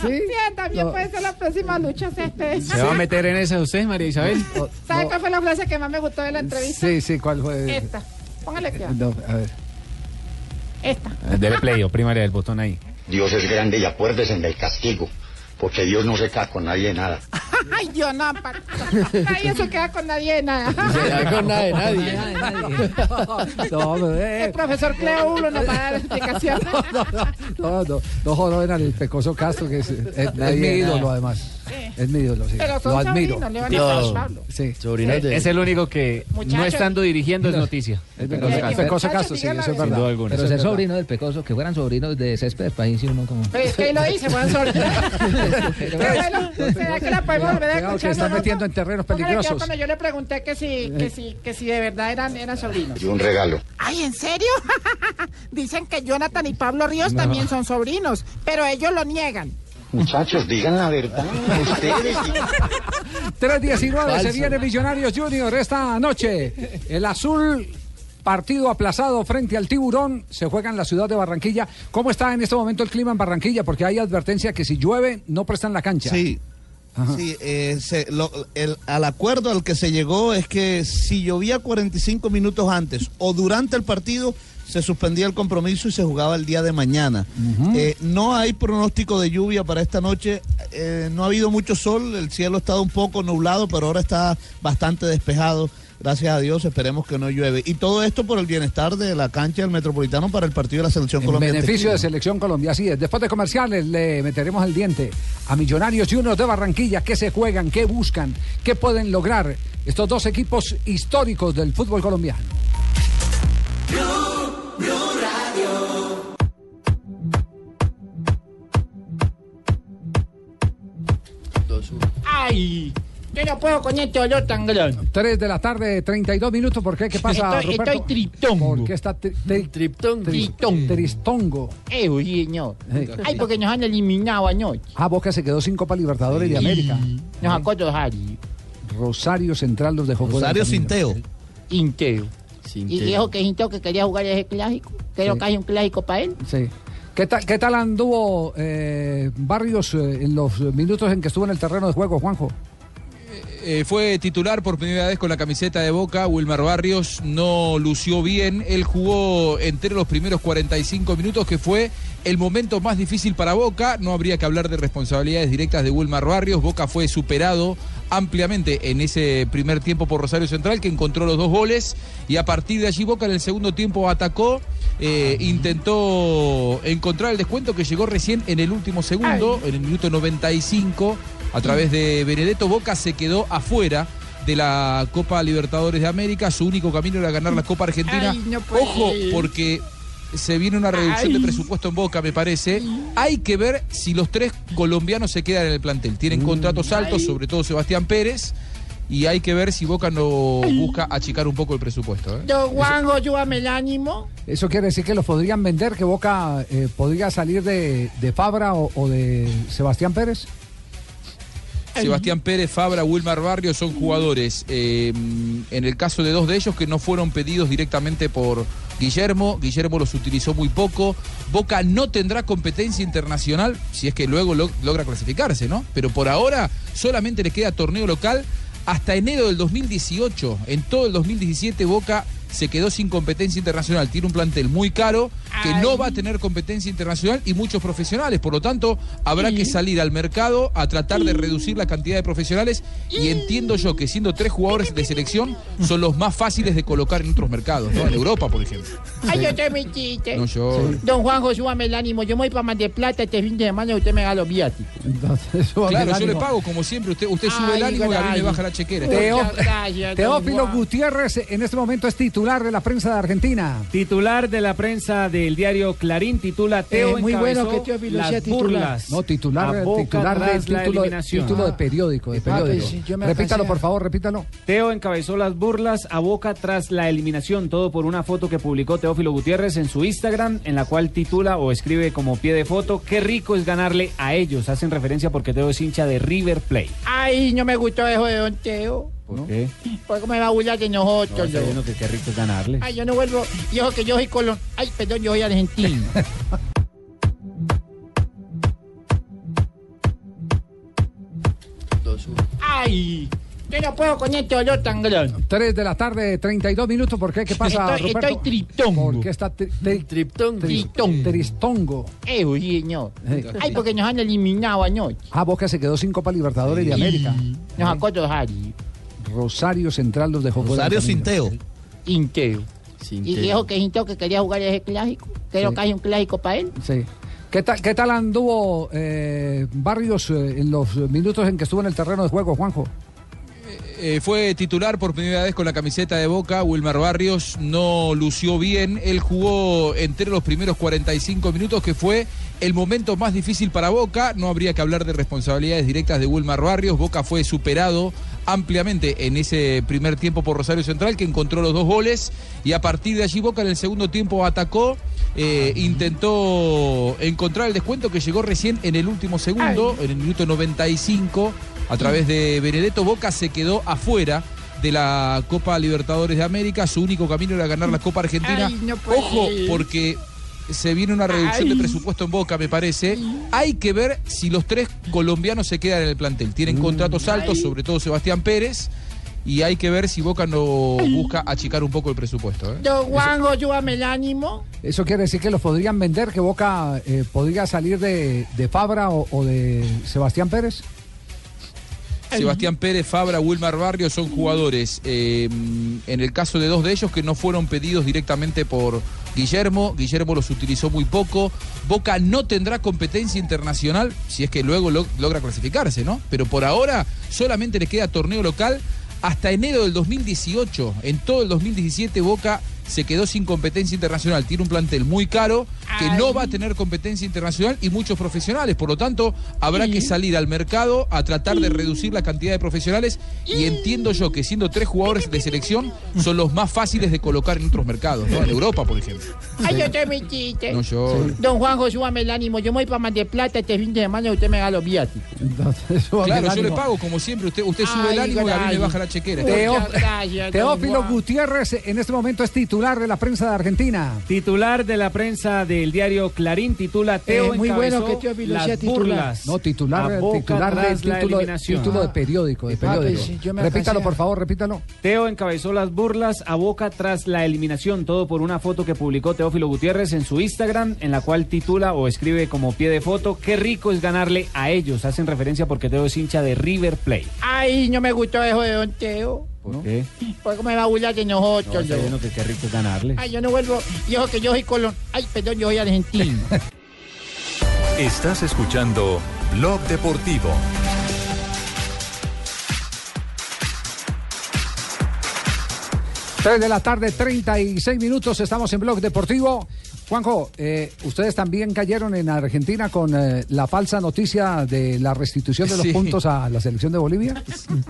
Sí. también No. puede ser la próxima Lucho Céspedes. ¿Se va a meter en esa usted, María Isabel? (laughs) ¿Sabe cuál fue la frase que más me gustó de la entrevista? Sí, sí, ¿cuál fue? Esta. Póngale cuidado. No, a ver. Esta. Dele play, primaria del botón ahí. Dios es grande y acuérdense del castigo, porque Dios no se cae con nadie de nada. Ay, Dios, no. Nadie se queda con nadie de nada. Se da con nada de nadie. No, no, eh, El profesor Cleo Ulo nos va a dar explicación. no, no, no jodan al pecoso Castro, que es, es- es Nadie mi ídolo nada. Es mi ídolo, sí. Pero son Lo admiro. sobrinos, le van a No. Pablo. Sí. Sobrinos de Es el único que no Muchachos. estando dirigiendo es noticia. Es Pecoso Pecoso Castro. Sí, eso es Sin verdad. duda alguna. Pero es ser sobrino del Pecoso, que fueran sobrinos de Céspedes, para ahí sí uno como... Pero es que ahí lo dice, (laughs) buen sobrino. Pero bueno, ¿será que la podemos volver a escuchar? está no, no? metiendo en terrenos peligrosos. cuando yo le pregunté que si, que si, que si de verdad eran, eran sobrinos. Y un regalo. Ay, ¿en serio? (laughs) Dicen que Jonathan y Pablo Ríos también son sobrinos, pero ellos lo niegan. Muchachos, digan la verdad. Ustedes digan 3.19 se viene Millonarios Junior esta noche. El azul, partido aplazado frente al tiburón, se juega en la ciudad de Barranquilla. ¿Cómo está en este momento el clima en Barranquilla? Porque hay advertencia que si llueve no prestan la cancha. Sí. Sí, eh, se- lo- el- al acuerdo al que se llegó es que si llovía 45 minutos antes o durante el partido, se suspendía el compromiso y se jugaba el día de mañana. Eh, no hay pronóstico de lluvia para esta noche, eh, no ha habido mucho sol, el cielo ha estado un poco nublado, pero ahora está bastante despejado. Gracias a Dios, esperemos que no llueve. Y todo esto por el bienestar de la cancha del Metropolitano para el partido de la Selección Colombia. beneficio de. Selección Colombia, así es. Después de comerciales le meteremos el diente a Millonarios Juniors de Barranquilla. ¿Qué se juegan? ¿Qué buscan? ¿Qué pueden lograr estos dos equipos históricos del fútbol colombiano? ¡Ay! Yo no puedo con este olor tan grande. 3 de la tarde, 32 minutos. ¿Por qué? ¿Qué pasa, Estoy- Ruperto? estoy triptongo. ¿Por qué está tri- tri- Triptongo. tri- tristongo? Eh, sí, señor. Eh. Ay, porque nos han eliminado anoche. Ah, Boca se quedó sin Copa Libertadores de América. Nos sacó. Rosario Central los dejó Rosario del camino. Y dijo que Inteo que quería jugar ese clásico. Creo Sí. que hay un clásico para él. Sí. ¿Qué tal, qué tal anduvo eh, Barrios eh, en los minutos en que estuvo en el terreno de juego, Juanjo? Eh, fue titular por primera vez con la camiseta de Boca. Wilmar Barrios no lució bien. Él jugó entre los primeros 45 minutos, que fue el momento más difícil para Boca. No habría que hablar de responsabilidades directas de Wilmar Barrios. Boca fue superado ampliamente en ese primer tiempo por Rosario Central, que encontró los dos goles. Y a partir de allí Boca en el segundo tiempo atacó. eh, intentó encontrar el descuento que llegó recién en el último segundo, en el minuto 95 a través de Benedetto Boca se quedó afuera de la Copa Libertadores de América. Su único camino era ganar la Copa Argentina. Ay, no puede Ojo, porque se viene una reducción de presupuesto en Boca, me parece. Hay que ver si los tres colombianos se quedan en el plantel. Tienen contratos altos, Ay. sobre todo Sebastián Pérez. Y hay que ver si Boca no busca achicar un poco el presupuesto. ¿eh? Don Juanjo, súbame el ánimo. Eso quiere decir que los podrían vender, que Boca eh, podría salir de, de Fabra o, o de Sebastián Pérez. Sebastián Pérez, Fabra, Wilmar Barrio son jugadores, eh, en el caso de dos de ellos, que no fueron pedidos directamente por Guillermo. Guillermo los utilizó muy poco. Boca no tendrá competencia internacional, si es que luego lo- logra clasificarse, ¿no? Pero por ahora solamente le queda torneo local hasta enero del 2018. En todo el 2017 Boca se quedó sin competencia internacional. Tiene un plantel muy caro que no va a tener competencia internacional y muchos profesionales. Por lo tanto, habrá que salir al mercado a tratar de reducir la cantidad de profesionales. Y entiendo yo que siendo tres jugadores de selección son los más fáciles de colocar en otros mercados, ¿no? En Europa, por ejemplo. Ay, yo te mi chiste. No, yo- Don Juanjo, súbame el ánimo. Yo me voy para Mar de Plata este fin de semana y usted me da los viáticos. Claro, yo le pago como siempre. Usted, usted sube el ánimo y a mí me baja la chequera. Teófilo. Gutiérrez en este momento es titular de la prensa de Argentina. Titular de la prensa del diario Clarín titula Teo Eh, muy bueno encabezó que Teófilo las sea titular. burlas No, titular, a Boca titular de tras la título, eliminación. título de periódico. De Ah, periódico. pues repítalo, por favor, repítalo. Teo encabezó las burlas a Boca tras la eliminación, todo por una foto que publicó Teófilo Gutiérrez en su Instagram, en la cual titula o escribe como pie de foto, qué rico es ganarle a ellos. Hacen referencia porque Teo es hincha de River Plate. Ay, no me gustó eso de Don Teo. ¿Por qué? Porque me va a burlar de No, nosotros. está yo. que qué rico es ganarle. Ay, yo no vuelvo. Yo que yo soy colon. Ay, perdón, yo soy argentino. Ay, yo no puedo con este olor tan grande. 3 de la tarde, 32 minutos. ¿Por qué? ¿Qué pasa, Estoy- Ruperto? estoy triptongo. ¿Por qué está tri- tri- tri- Tristongo. Eh, uy, señor. Eh. Ay, porque nos han eliminado anoche. Ah, Boca se quedó sin Copa Libertadores de América. Nos sacó Rosario. Rosario Central los dejó. Rosario. Sinteo. Inteo. Y Sinteo. dijo que Inteo que quería jugar ese clásico. Que era Sí. casi un clásico para él. Sí. ¿Qué tal, qué tal anduvo eh, Barrios eh, en los minutos en que estuvo en el terreno de juego, Juanjo? Eh, fue titular por primera vez con la camiseta de Boca. Wilmar Barrios no lució bien. Él jugó entre los primeros 45 minutos, que fue el momento más difícil para Boca. No habría que hablar de responsabilidades directas de Wilmar Barrios. Boca fue superado ampliamente en ese primer tiempo por Rosario Central, que encontró los dos goles. Y a partir de allí Boca en el segundo tiempo atacó. eh, intentó encontrar el descuento que llegó recién en el último segundo, en el minuto 95 a través de Benedetto Boca se quedó afuera de la Copa Libertadores de América. Su único camino era ganar la Copa Argentina. Ay, no puede Ojo, porque se viene una reducción Ay. de presupuesto en Boca, me parece. Hay que ver si los tres colombianos se quedan en el plantel. Tienen contratos altos, ay. sobre todo Sebastián Pérez. Y hay que ver si Boca no busca achicar un poco el presupuesto. ¿eh? Don Juanjo, súbame el ánimo. Eso quiere decir que los podrían vender, que Boca eh, podría salir de, de Fabra o, o de Sebastián Pérez. Sebastián Pérez, Fabra, Wilmar Barrio son jugadores, eh, en el caso de dos de ellos, que no fueron pedidos directamente por Guillermo. Guillermo los utilizó muy poco. Boca no tendrá competencia internacional, si es que luego lo- logra clasificarse, ¿no? Pero por ahora solamente le queda torneo local hasta enero del 2018. En todo el 2017 Boca se quedó sin competencia internacional. Tiene un plantel muy caro que no va a tener competencia internacional y muchos profesionales. Por lo tanto, habrá que salir al mercado a tratar de reducir la cantidad de profesionales. Y entiendo yo que siendo tres jugadores de selección son los más fáciles de colocar en otros mercados, ¿no? En Europa, por ejemplo. Ay, yo te mi chiste. No, yo. Don Juanjo, súbame el ánimo. Yo me voy para Mar de Plata este fin de semana y usted me da los viáticos. (laughs) Claro, yo le pago como siempre. Usted, usted sube el ánimo y a mí me baja la chequera. Teófilo. Gutiérrez en este momento es titular titular de la prensa de Argentina. Titular de la prensa del diario Clarín titula Teo Eh, muy bueno encabezó que Teófilo las sea titular. burlas No, titular, a Boca titular de tras la título, eliminación. título de periódico, de Ah, pues, periódico. me repítalo, por favor, repítalo. Teo encabezó las burlas a Boca tras la eliminación, todo por una foto que publicó Teófilo Gutiérrez en su Instagram, en la cual titula o escribe como pie de foto, qué rico es ganarle a ellos. Hacen referencia porque Teo es hincha de River Plate. Ay, no me gustó eso de Don Teo. ¿Por qué? Porque me va a burlar de nosotros. No, yo. que qué rico es ganarle. Ay, yo no vuelvo. Dijo que yo soy colón. Ay, perdón, yo soy argentino. (laughs) Estás escuchando Blog Deportivo. Tres de la tarde, 36 minutos, estamos en Blog Deportivo. Juanjo, eh, ustedes también cayeron en Argentina con eh, la falsa noticia de la restitución de los Sí. puntos a la selección de Bolivia.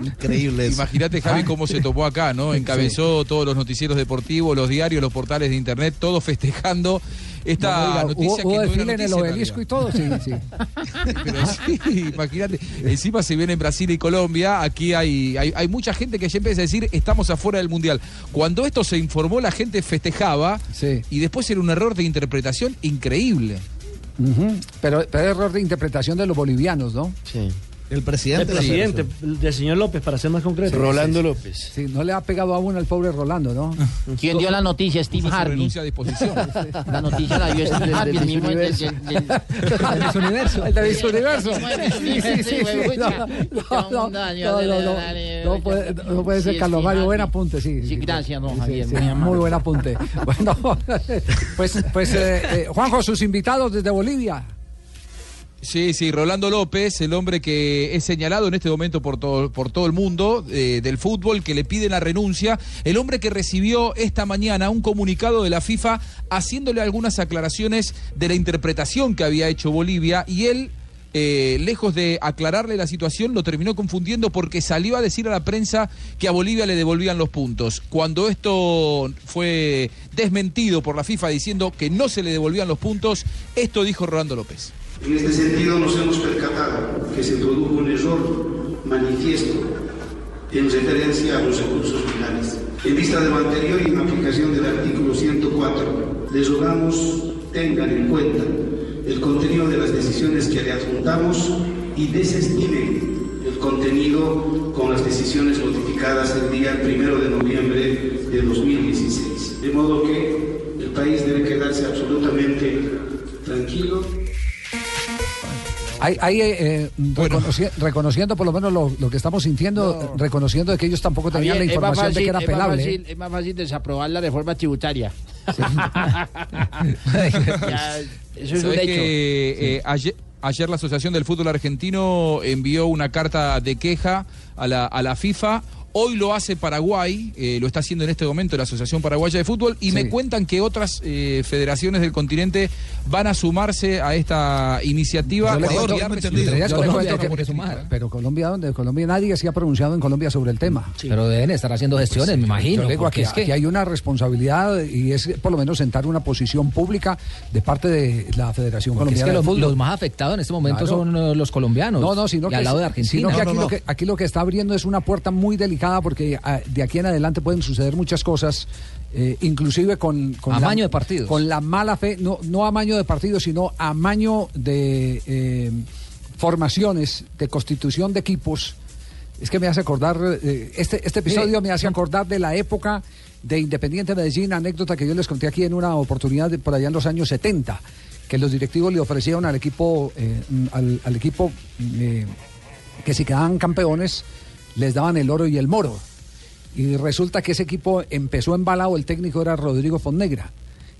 Increíble. Imagínate, Javi, Ah. cómo se tomó acá, ¿no? Encabezó todos los noticieros deportivos, los diarios, los portales de internet, todos festejando esta No, noticia hubo, que hubo no desfile en el obelisco y todo, sí, sí. (laughs) Pero sí, imagínate. Encima se viene en Brasil y Colombia. Aquí hay, hay, hay mucha gente que ya empieza a decir estamos afuera del Mundial. Cuando esto se informó, la gente festejaba y después era un error de interpretación increíble. Pero, pero error de interpretación de los bolivianos, ¿no? Sí. El presidente. El presidente, del señor López, para ser más concreto. López. Sí, no le ha pegado aún al pobre Rolando, ¿no? (laughs) ¿Quién dio la noticia? Steve Harvey. renuncia a disposición. (laughs) La noticia la dio Steve Harvey, el mismo (laughs) del- Universo. El de Miss Universo. Sí, sí, sí. No, puede, no puede ser Carlos Mario, buen apunte, sí. Sí, gracias, don Javier, muy buen apunte. Bueno, pues, pues eh, eh, Juanjo, sus invitados desde Bolivia. Sí, sí, Rolando López, el hombre que es señalado en este momento por todo, por todo el mundo eh, del fútbol, que le pide la renuncia, el hombre que recibió esta mañana un comunicado de la FIFA haciéndole algunas aclaraciones de la interpretación que había hecho Bolivia y él... eh, lejos de aclararle la situación, lo terminó confundiendo porque salió a decir a la prensa que a Bolivia le devolvían los puntos. Cuando esto fue desmentido por la FIFA diciendo que no se le devolvían los puntos, esto dijo Rolando López. En este sentido nos hemos percatado que se produjo un error manifiesto en referencia a los recursos finales. En vista de lo anterior y en aplicación del artículo 104, les rogamos tengan en cuenta el contenido de las decisiones que le adjuntamos y desestimen el contenido con las decisiones notificadas el día primero de noviembre de 2016. De modo que el país debe quedarse absolutamente tranquilo. Ahí, ahí, eh, reconoci- reconociendo por lo menos lo, lo que estamos sintiendo, reconociendo de que ellos tampoco tenían Javier, la información de que era fácil- es más apelable. ¿eh? fácil- Es más fácil desaprobar la reforma tributaria. (laughs) Ya, eso es un ¿Sabés hecho. que, eh, ayer, ayer la Asociación del Fútbol Argentino envió una carta de queja a la, a la FIFA. Hoy lo hace Paraguay, eh, lo está haciendo en este momento la Asociación Paraguaya de Fútbol, y me cuentan que otras eh, federaciones del continente van a sumarse a esta iniciativa. Yo yo Colombia que- que sumar. Pero Colombia, ¿dónde? Colombia nadie se ha pronunciado en Colombia sobre el tema. Pero deben estar haciendo gestiones, me imagino. Digo, aquí, es que- aquí hay una responsabilidad y es por lo menos sentar una posición pública de parte de la Federación porque es Colombiana que los, más afectados en este momento Claro. son eh, los colombianos. No, no, sino y que, al lado de sino Argentina. que aquí, Lo que aquí lo que está abriendo es una puerta muy delicada porque ah, de aquí en adelante pueden suceder muchas cosas, eh, inclusive con, con Amaño la, de partidos. Con la mala fe, no, no amaño de partidos, sino amaño de eh, formaciones, de constitución de equipos. Es que me hace acordar, eh, este, este episodio Mire, me hace acordar de la época de Independiente Medellín, anécdota que yo les conté aquí en una oportunidad de, por allá en los años 70, que los directivos le ofrecieron al equipo, eh, al, al equipo eh, que si quedaban campeones, les daban el oro y el moro. Y resulta que ese equipo empezó embalado, el técnico era Rodrigo Fonnegra.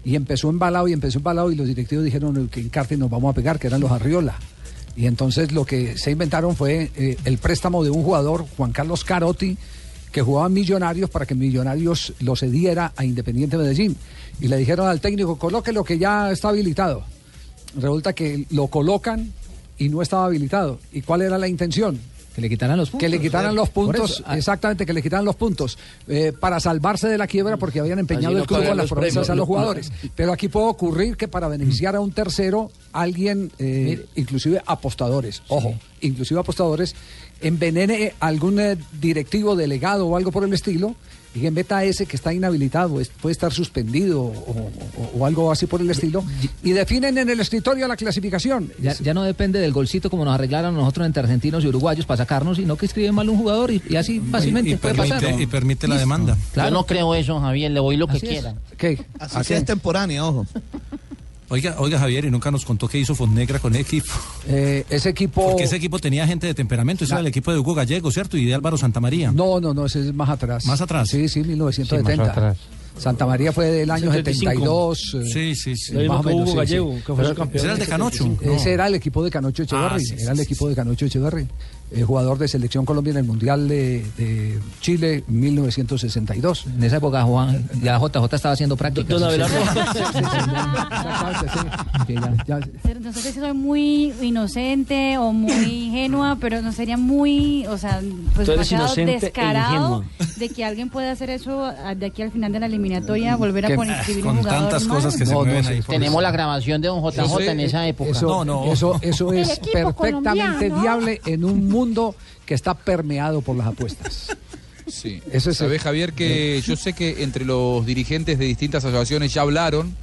Y empezó embalado y empezó embalado y los directivos dijeron que en Cártel nos vamos a pegar, que eran los Arriola. Y entonces lo que se inventaron fue eh, el préstamo de un jugador, Juan Carlos Carotti, que jugaba Millonarios para que Millonarios lo cediera a Independiente Medellín. Y le dijeron al técnico, coloque lo que ya está habilitado. Resulta que lo colocan y no estaba habilitado. ¿Y cuál era la intención? Que le quitaran los puntos. Que le quitaran los Por puntos, eso, ah. exactamente, que le quitaran los puntos, eh, para salvarse de la quiebra porque habían empeñado no el club con las los promesas a los Lo- jugadores. Pero aquí puede ocurrir que para beneficiar a un tercero, alguien, eh, inclusive apostadores, ojo, inclusive apostadores, envenene algún eh, directivo, delegado o algo por el estilo y que meta ese que está inhabilitado, es- puede estar suspendido o, o- o algo así por el estilo, y definen en el escritorio la clasificación. Ya, ya no depende del golcito como nos arreglaron nosotros entre argentinos y uruguayos para sacarnos, sino que escribe mal un jugador y, y así fácilmente y puede permite- pasar. y permite la demanda. Yo no creo eso, Javier, le voy lo que es. quiera. ¿Qué? Así es temporánea, ojo. Oiga, oiga Javier, y nunca nos contó qué hizo Fonnegra con el equipo. Eh, ese equipo... Porque ese equipo tenía gente de temperamento, ese era el equipo de Hugo Gallego, ¿cierto? Y de Álvaro Santamaría. No, no, no, ese es más atrás. ¿Más atrás? Sí, sí, 1970. Sí, más atrás. Santa María fue del año 75. 72. eh, Sí, sí, sí. más o que menos, Hugo sí, Gallego, sí. que fue su campeón Ese era el de Canocho, ¿no? Ese era el equipo de Canocho Echeverri. Ah, sí, sí, era el equipo de Canocho Echeverri. eh, jugador de Selección Colombia en el Mundial de, de Chile 1962. En esa época, Juan, ya JJ estaba haciendo prácticas. Don Abelardo. No sé si soy muy inocente o muy ingenua, pero no sería muy, o sea, pues demasiado e descarado de que alguien pueda hacer eso a- de aquí al final de la eliminatoria, volver a poner un con jugador tantas cosas que se No, no, mueven sí, ahí. por Tenemos la grabación de don JJ en esa época. Eso, eso, eso El es perfectamente colombiano. viable en un mundo que está permeado por las apuestas. Sí. Eso es Sabés, el- Javier, que yo sé que entre los dirigentes de distintas asociaciones ya hablaron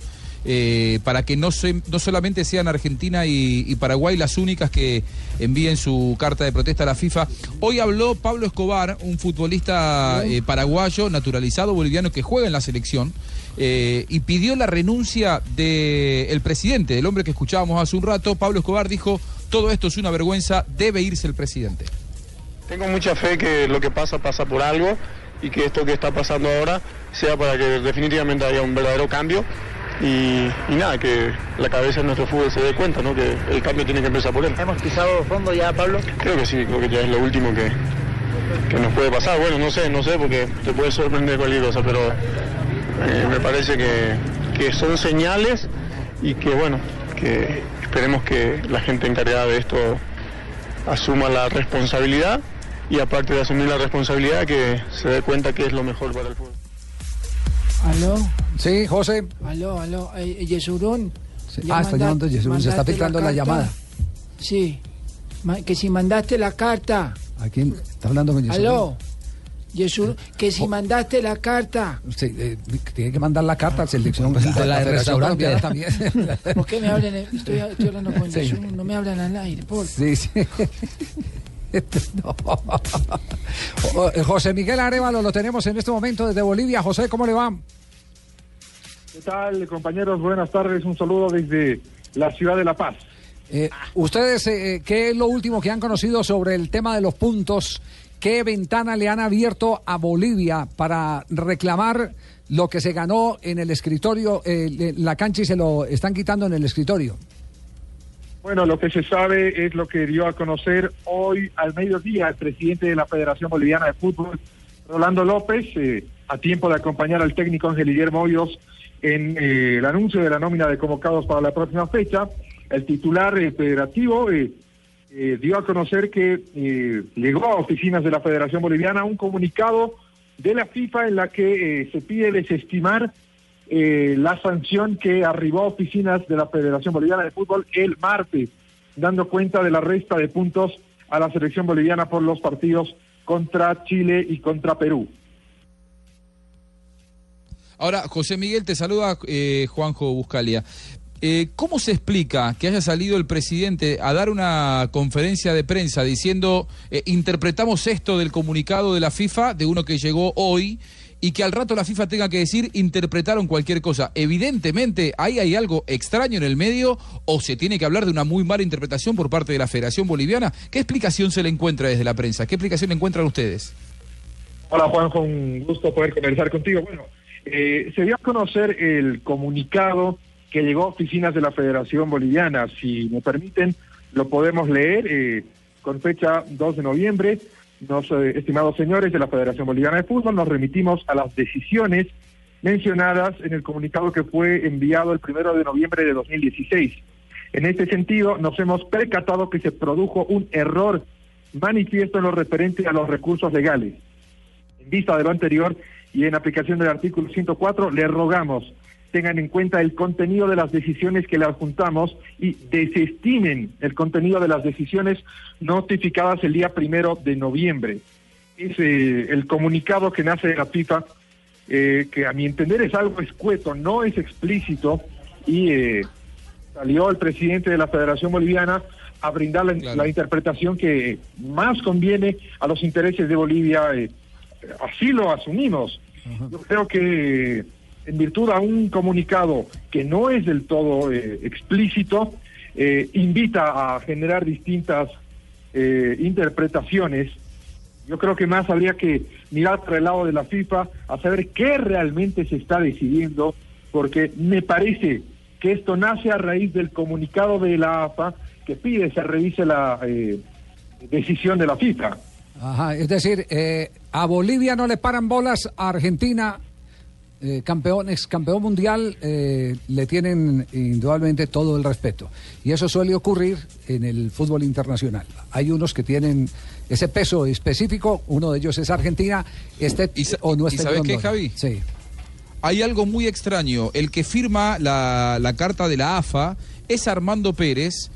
eh, para que no, se- no solamente sean Argentina y, y Paraguay las únicas que envíen su carta de protesta a la FIFA. Hoy habló Pablo Escobar, un futbolista eh, paraguayo, naturalizado boliviano que juega en la selección. eh, y pidió la renuncia del presidente, del hombre que escuchábamos hace un rato. Pablo Escobar dijo, todo esto es una vergüenza, debe irse el presidente. Tengo mucha fe que lo que pasa pasa por algo y que esto que está pasando ahora sea para que definitivamente haya un verdadero cambio y, y nada, que la cabeza de nuestro fútbol se dé cuenta, ¿no? que el cambio tiene que empezar por él. ¿Hemos pisado fondo ya, Pablo? Creo que sí, creo que ya es lo último que, que nos puede pasar. Bueno, no sé, no sé, porque te puede sorprender cualquier cosa, pero eh, me parece que, que son señales y que bueno, que esperemos que la gente encargada de esto asuma la responsabilidad y aparte de asumir la responsabilidad que se dé cuenta que es lo mejor para el fútbol. ¿Aló? Sí, José. ¿Aló, aló? Eh, Yesurún. ya Ah, está llamando Yesurún, se está filtrando la llamada. Sí. Ma- Que si mandaste la carta. ¿A quién está hablando con Yesurún? ¿Aló? Yesurún, que si mandaste la carta. Sí, eh, tiene que mandar la carta a la selección De la de Federación restaurante. También. ¿Por qué me hablan? Estoy, estoy hablando con Sí. Yesurún, no me hablan al aire, por Sí, sí. (laughs) No. Eh, José Miguel Arevalo lo tenemos en este momento desde Bolivia. José, ¿cómo le va? ¿Qué tal, compañeros? Buenas tardes. Un saludo desde la ciudad de La Paz. Eh, ustedes, eh, ¿qué es lo último que han conocido sobre el tema de los puntos? ¿Qué ventana le han abierto a Bolivia para reclamar lo que se ganó en el escritorio, eh, la cancha y se lo están quitando en el escritorio? Bueno, lo que se sabe es lo que dio a conocer hoy al mediodía el presidente de la Federación Boliviana de Fútbol, Rolando López, eh, a tiempo de acompañar al técnico Ángel Guillermo Hoyos en eh, el anuncio de la nómina de convocados para la próxima fecha. El titular eh, federativo eh, dio a conocer que eh, llegó a oficinas de la Federación Boliviana un comunicado de la FIFA en la que se pide desestimar eh, la sanción que arribó a oficinas de la Federación Boliviana de Fútbol el martes, dando cuenta de la resta de puntos a la selección boliviana por los partidos contra Chile y contra Perú. Ahora, José Miguel, te saluda eh, Juanjo Buscalia. Eh, ¿Cómo se explica que haya salido el presidente a dar una conferencia de prensa diciendo eh, interpretamos esto del comunicado de la FIFA, de uno que llegó hoy, y que al rato la FIFA tenga que decir interpretaron cualquier cosa? Evidentemente, ahí hay algo extraño en el medio o se tiene que hablar de una muy mala interpretación por parte de la Federación Boliviana. ¿Qué explicación se le encuentra desde la prensa? ¿Qué explicación le encuentran ustedes? Hola Juanjo, un gusto poder conversar contigo. Bueno, eh, se dio a conocer el comunicado que llegó a oficinas de la Federación Boliviana. Si me permiten, lo podemos leer eh, con fecha 2 de noviembre. Nos, eh, estimados señores de la Federación Boliviana de Fútbol, nos remitimos a las decisiones mencionadas en el comunicado que fue enviado el primero de noviembre de 2016. En este sentido, nos hemos percatado que se produjo un error manifiesto en lo referente a los recursos legales. En vista de lo anterior y en aplicación del artículo 104, le rogamos tengan en cuenta el contenido de las decisiones que le adjuntamos y desestimen el contenido de las decisiones notificadas el día primero de noviembre. Es eh, el comunicado que nace de la FIFA eh, que a mi entender es algo escueto, no es explícito, y eh, salió el presidente de la Federación Boliviana a brindar la, la interpretación que más conviene a los intereses de Bolivia. eh, así lo asumimos. Yo creo que en virtud a un comunicado que no es del todo eh, explícito, eh, invita a generar distintas eh, interpretaciones. Yo creo que más habría que mirar por el lado de la FIFA a saber qué realmente se está decidiendo, porque me parece que esto nace a raíz del comunicado de la AFA que pide se revise la eh, decisión de la FIFA. Es decir, a Bolivia no le paran bolas, a Argentina, eh, campeón, ex campeón mundial, eh, le tienen indudablemente todo el respeto. Y eso suele ocurrir en el fútbol internacional. Hay unos que tienen ese peso específico, uno de ellos es Argentina, este o no ¿Y sabes qué. Javi? Sí. Hay algo muy extraño. El que firma la, la carta de la AFA es Armando Pérez,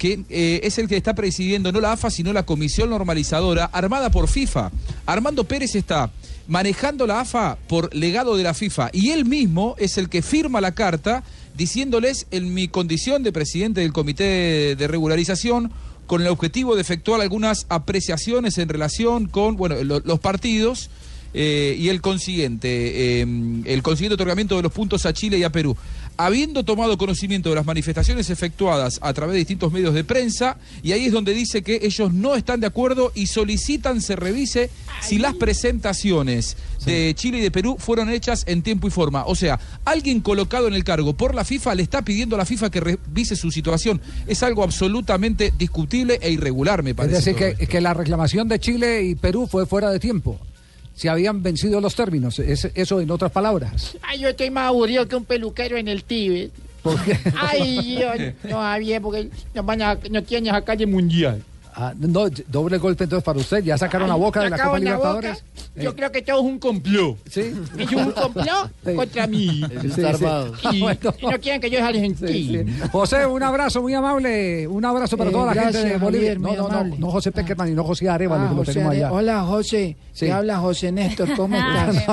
que eh, es el que está presidiendo no la AFA, sino la comisión normalizadora armada por FIFA. Armando Pérez está manejando la AFA por legado de la FIFA y él mismo es el que firma la carta diciéndoles en mi condición de presidente del comité de regularización con el objetivo de efectuar algunas apreciaciones en relación con bueno lo- los partidos eh, y el consiguiente, eh, el consiguiente otorgamiento de los puntos a Chile y a Perú. Habiendo tomado conocimiento de las manifestaciones efectuadas a través de distintos medios de prensa, y ahí es donde dice que ellos no están de acuerdo y solicitan se revise si las presentaciones de Chile y de Perú fueron hechas en tiempo y forma. O sea, alguien colocado en el cargo por la FIFA le está pidiendo a la FIFA que revise su situación. Es algo absolutamente discutible e irregular, me Es parece. decir, todo que, que la reclamación de Chile y Perú fue fuera de tiempo. Se habían vencido los términos, es- eso en otras palabras. Ay, yo estoy más aburrido que un peluquero en el Tíbet. Ay, yo, (laughs) no, Javier, porque nos van a, nos quieren a calle mundial. Ah, no, doble golpe entonces para usted. Ya sacaron la boca de la Copa Libertadores. boca. Yo creo que todo es un complot. Sí. Es un complot (laughs) contra mí. Sí, sí. Ah, Y, bueno. y no quieren que yo sea argentino. José, un abrazo muy amable. Un abrazo para Eh, toda la gente de Bolivia. Javier, no, no, no, amable. no José Peckerman y no José Arevalo, Ah, que lo José tenemos Are- allá. Hola, José. Sí. Te habla José Néstor. ¿Cómo (laughs) estás?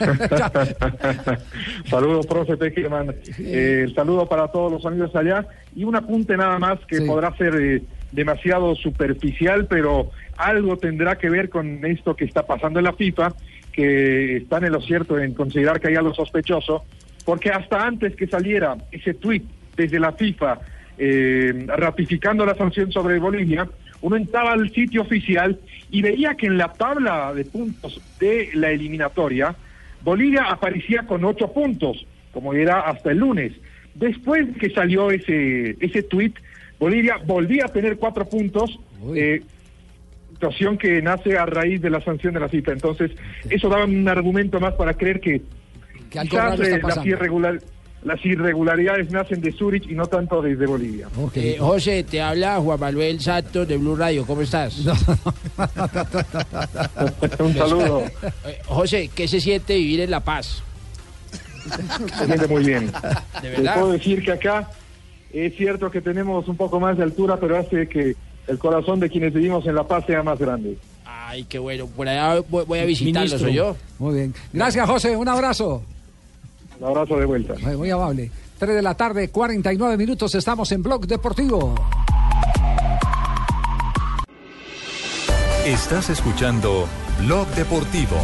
(laughs) Saludos, profe Peckerman. Eh, el saludo para todos los amigos allá. Y un apunte nada más que podrá ser eh, demasiado superficial, pero algo tendrá que ver con esto que está pasando en la FIFA, que están en lo cierto en considerar que hay algo sospechoso, porque hasta antes que saliera ese tuit desde la FIFA eh, ratificando la sanción sobre Bolivia, uno entraba al sitio oficial y veía que en la tabla de puntos de la eliminatoria, Bolivia aparecía con ocho puntos, como era hasta el lunes. Después que salió ese, ese tuit, Bolivia volvía a tener cuatro puntos, eh, situación que nace a raíz de la sanción de la FIFA. Entonces, eso daba un argumento más para creer que, quizás eh, las, irregular- las irregularidades nacen de Zurich y no tanto desde Bolivia. Eh, José, te habla Juan Manuel Santos de Blue Radio. ¿Cómo estás? (laughs) Un saludo. José, ¿qué se siente vivir en La Paz? Se siente muy bien. (laughs) ¿De Te verdad? puedo decir que acá es cierto que tenemos un poco más de altura, pero hace que el corazón de quienes vivimos en La Paz sea más grande. Ay, qué bueno. Por allá voy, voy a visitarlo, Ministro. soy yo. Muy bien. Gracias, José. Un abrazo. Un abrazo de vuelta. Muy, muy amable. 3 de la tarde, 49 minutos. Estamos en Blog Deportivo. Estás escuchando Blog Deportivo.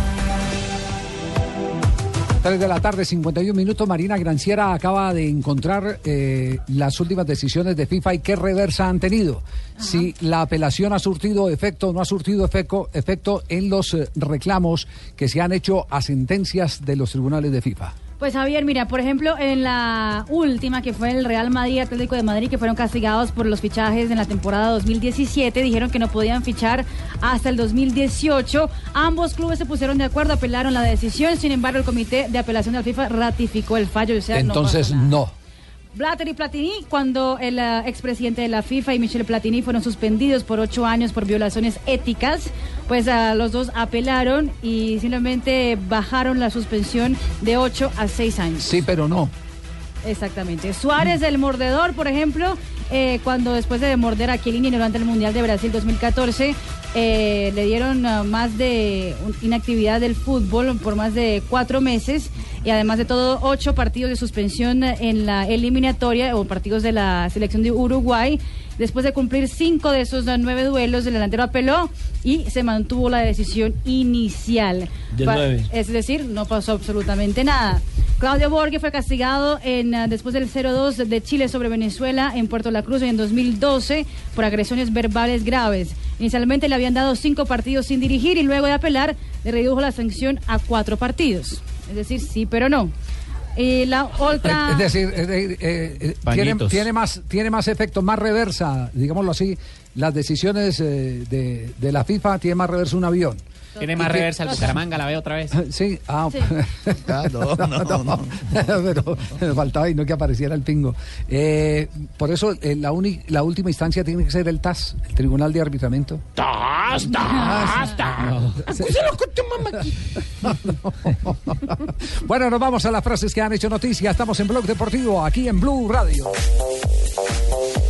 3 de la tarde, 51 minutos. Marina Granciera acaba de encontrar eh, las últimas decisiones de FIFA y qué reversa han tenido. Si la apelación ha surtido efecto o no ha surtido efecto, efecto en los eh, reclamos que se han hecho a sentencias de los tribunales de FIFA. Pues Javier, mira, por ejemplo, en la última que fue el Real Madrid Atlético de Madrid, que fueron castigados por los fichajes en la temporada 2017, dijeron que no podían fichar hasta el 2018. Ambos clubes se pusieron de acuerdo, apelaron la decisión, sin embargo, el comité de apelación de la FIFA ratificó el fallo. O sea, no Entonces, no. Blatter y Platini, cuando el eh, expresidente de la FIFA y Michel Platini fueron suspendidos por ocho años por violaciones éticas, pues ah, los dos apelaron y simplemente bajaron la suspensión de ocho a seis años. Sí, pero no. Exactamente. Suárez, el mordedor, por ejemplo, eh, cuando después de morder a Chiellini durante el Mundial de Brasil 2014, eh, le dieron ah, más de inactividad del fútbol por más de cuatro meses y además de todo ocho partidos de suspensión en la eliminatoria o partidos de la selección de Uruguay. Después de cumplir cinco de esos nueve duelos, el delantero apeló y se mantuvo la decisión inicial. De Pa- nueve. Es decir, no pasó absolutamente nada. Claudio Borghi fue castigado en, ah, después del 0-2 de Chile sobre Venezuela en Puerto La Cruz en 2012 por agresiones verbales graves. Inicialmente le habían dado cinco partidos sin dirigir y luego de apelar le redujo la sanción a cuatro partidos. Es decir, sí, pero no. Y la otra... Es decir, eh, eh, eh, tiene, tiene más, tiene más efecto, más reversa, digámoslo así, las decisiones eh, de, de la FIFA tiene más reversa un avión. Tiene más reversa el Bucaramanga, la veo otra vez. (laughs) Sí, ah, Sí. (laughs) (laughs) no, no, no, pero me faltaba y no que apareciera el pingo. Eh, por eso eh, la, uni- la última instancia tiene que ser el TAS, el Tribunal de Arbitramiento. Tu mamá aquí. Bueno, nos vamos a las frases que han hecho noticia. Estamos en Blog Deportivo, aquí en Blue Radio.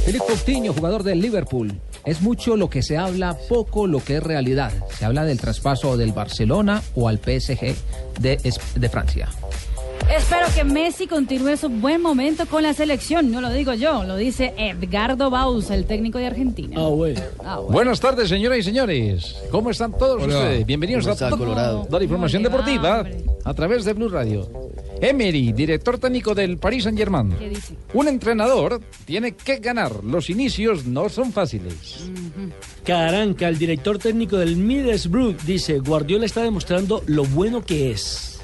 Felipe Coutinho, jugador del Liverpool. Es mucho lo que se habla, poco lo que es realidad. Se habla del traspaso del Barcelona o al PSG de, de Francia. Espero que Messi continúe su buen momento con la selección. No lo digo yo, lo dice Edgardo Bausa, el técnico de Argentina. Ah, bueno. Buenas tardes, señoras y señores. ¿Cómo están todos Hola. ustedes? Bienvenidos ¿Cómo a Colorado? la información ¿Cómo le va, deportiva hombre? a través de Blue Radio. Emery, director técnico del Paris Saint-Germain. ¿Qué dice? Un entrenador tiene que ganar. Los inicios no son fáciles. Caranca, el director técnico del Middlesbrough, dice, Guardiola está demostrando lo bueno que es.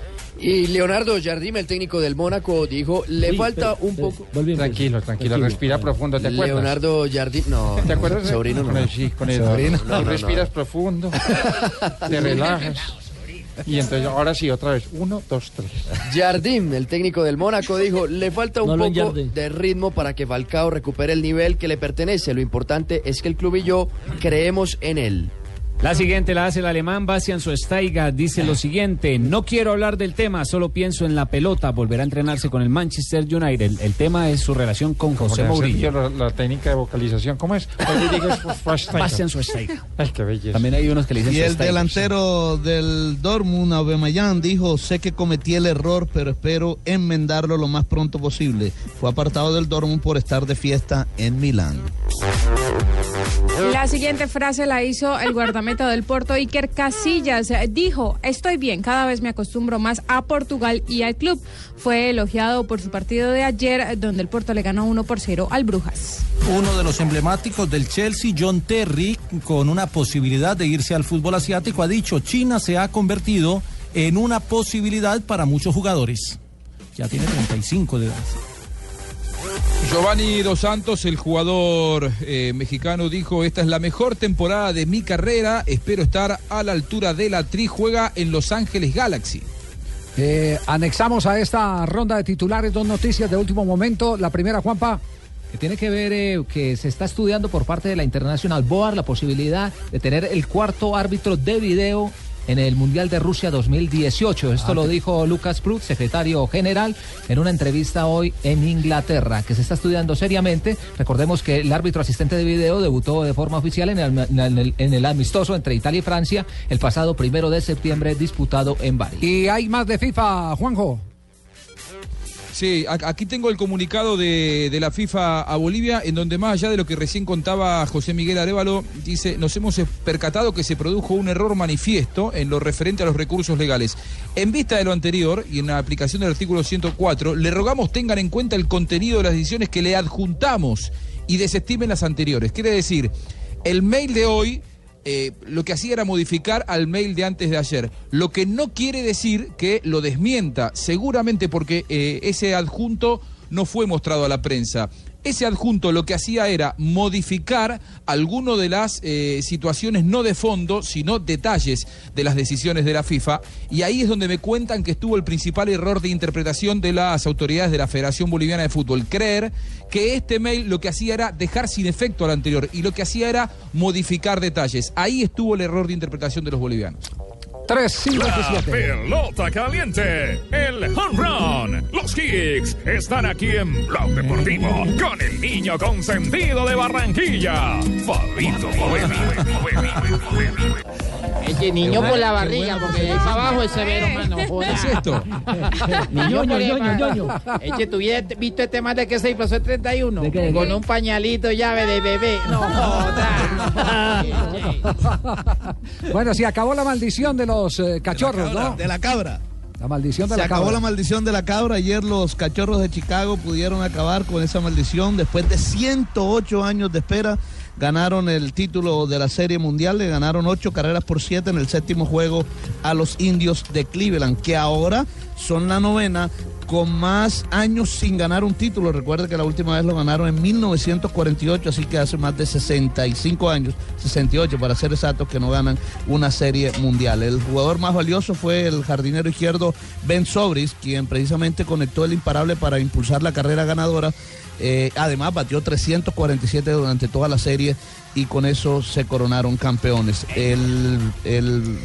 Y Leonardo Jardim, el técnico del Mónaco, dijo, le falta pero- un poco... Tranquilo, tranquilo, respira profundo, ¿te acuerdas? Leonardo Jardim, no. ¿Te acuerdas? Sobrino, con no. sí, con el Sobrino. y No, no, no. respiras profundo, te relajas. Y entonces, ahora sí, otra vez. Uno, dos, tres. Jardim, el técnico del Mónaco, dijo, le falta un No poco de ritmo para que Falcao recupere el nivel que le pertenece. Lo importante es que el club y yo creemos en él. La siguiente la hace el alemán Bastian Schweinsteiger. Dice lo siguiente: No quiero hablar del tema, solo pienso en la pelota. Volverá a entrenarse con el Manchester United. El, el tema es su relación con José Mourinho. La, la técnica de vocalización, ¿cómo es? Oye, digo, es Schweinsteiger. Bastian Schweinsteiger. Ay, qué belleza. También hay unos que le dicen Y el delantero del Dortmund, Aubameyang, dijo, sé que cometí el error, pero espero enmendarlo lo más pronto posible. Fue apartado del Dortmund por estar de fiesta en Milán. La siguiente frase la hizo el guardameta del Porto, Iker Casillas. Dijo, estoy bien, cada vez me acostumbro más a Portugal y al club. Fue elogiado por su partido de ayer, donde el Porto le ganó 1 por 0 al Brujas. Uno de los emblemáticos del Chelsea, John Terry, con una posibilidad de irse al fútbol asiático, ha dicho, China se ha convertido en una posibilidad para muchos jugadores. Ya tiene 35 de edad. Giovanni Dos Santos, el jugador eh, mexicano, dijo, esta es la mejor temporada de mi carrera, espero estar a la altura de la tri, juega en Los Ángeles Galaxy. Eh, anexamos a esta ronda de titulares dos noticias de último momento. La primera, Juanpa. Que tiene que ver eh, que se está estudiando por parte de la International Board la posibilidad de tener el cuarto árbitro de video en el Mundial de Rusia 2018. Esto lo dijo Lucas Prut, secretario general, en una entrevista hoy en Inglaterra, que se está estudiando seriamente. Recordemos que el árbitro asistente de video debutó de forma oficial en el, en el- en el amistoso entre Italia y Francia el pasado primero de septiembre disputado en Bari. Y hay más de FIFA, Juanjo. Sí, aquí tengo el comunicado de, de la FIFA a Bolivia, en donde más allá de lo que recién contaba José Miguel Arevalo, dice, nos hemos percatado que se produjo un error manifiesto en lo referente a los recursos legales. En vista de lo anterior y en la aplicación del artículo 104, le rogamos tengan en cuenta el contenido de las decisiones que le adjuntamos y desestimen las anteriores. Quiere decir, el mail de hoy eh, lo que hacía era modificar al mail de antes de ayer. Lo que no quiere decir que lo desmienta, seguramente porque eh, ese adjunto no fue mostrado a la prensa. Ese adjunto lo que hacía era modificar alguno de las eh, situaciones no de fondo, sino detalles de las decisiones de la FIFA. Y ahí es donde me cuentan que estuvo el principal error de interpretación de las autoridades de la Federación Boliviana de Fútbol. Creer que este mail lo que hacía era dejar sin efecto al anterior y lo que hacía era modificar detalles. Ahí estuvo el error de interpretación de los bolivianos. 3, 5, La pelota caliente, el home run, los kicks están aquí en Blog Deportivo con el niño consentido de Barranquilla, Fabito. Este niño por la barriga, porque de ahí para abajo es severo, mano. ¿Qué es esto? (laughs) Niño, Ñoño, ñoño. Eche, ¿tú hubiera visto este más de que se disfrazó el 31? ¿De qué, de qué? Con un pañalito llave de bebé. No joda. (laughs) Bueno, se acabó la maldición de los eh, cachorros, ¿no? De la cabra. La maldición de Se la acabó cabra. la maldición de la cabra. Ayer los cachorros de Chicago pudieron acabar con esa maldición. Después de 108 años de espera, ganaron el título de la Serie Mundial. Le ganaron 8 carreras por 7 en el séptimo juego a los indios de Cleveland, que ahora son la novena con más años sin ganar un título. Recuerde que la última vez lo ganaron en 1948, así que hace más de 65 años, 68 para ser exactos, que no ganan una serie mundial. El jugador más valioso fue el jardinero izquierdo Ben Sobris, quien precisamente conectó el imparable para impulsar la carrera ganadora. Eh, además, batió 347 durante toda la serie y con eso se coronaron campeones. El, el-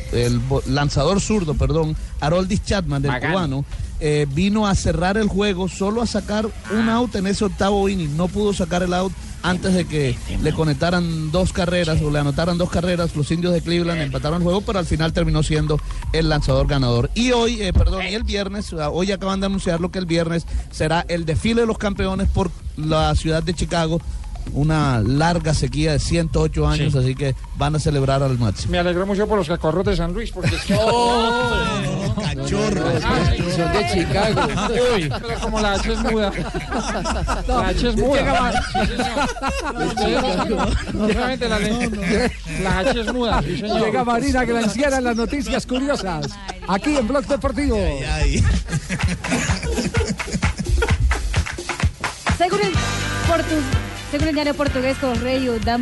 lanzador zurdo, perdón, Haroldis Chapman del cubano, eh, vino a cerrar el juego solo a sacar un out en ese octavo inning. No pudo sacar el out antes de que le conectaran dos carreras o le anotaran dos carreras. Los indios de Cleveland empataron el juego, pero al final terminó siendo el lanzador ganador. Y hoy, eh, perdón, y el viernes, ah, hoy acaban de anunciar lo que el viernes será el desfile de los campeones por la ciudad de Chicago. Una larga sequía de 108 años, así que van a celebrar al máximo. Me alegró mucho por los cacorros de San Luis, porque es que... (laughs) Cachorros. Son de Chicago. Uy, pero como la H es muda. La H es muda. Sí, señor. Obviamente la, le- la H es muda, sí, señor. Llega Marina Granciera en las noticias curiosas. Aquí en Blog Deportivo. Según el, portu- según el diario portugués Correio da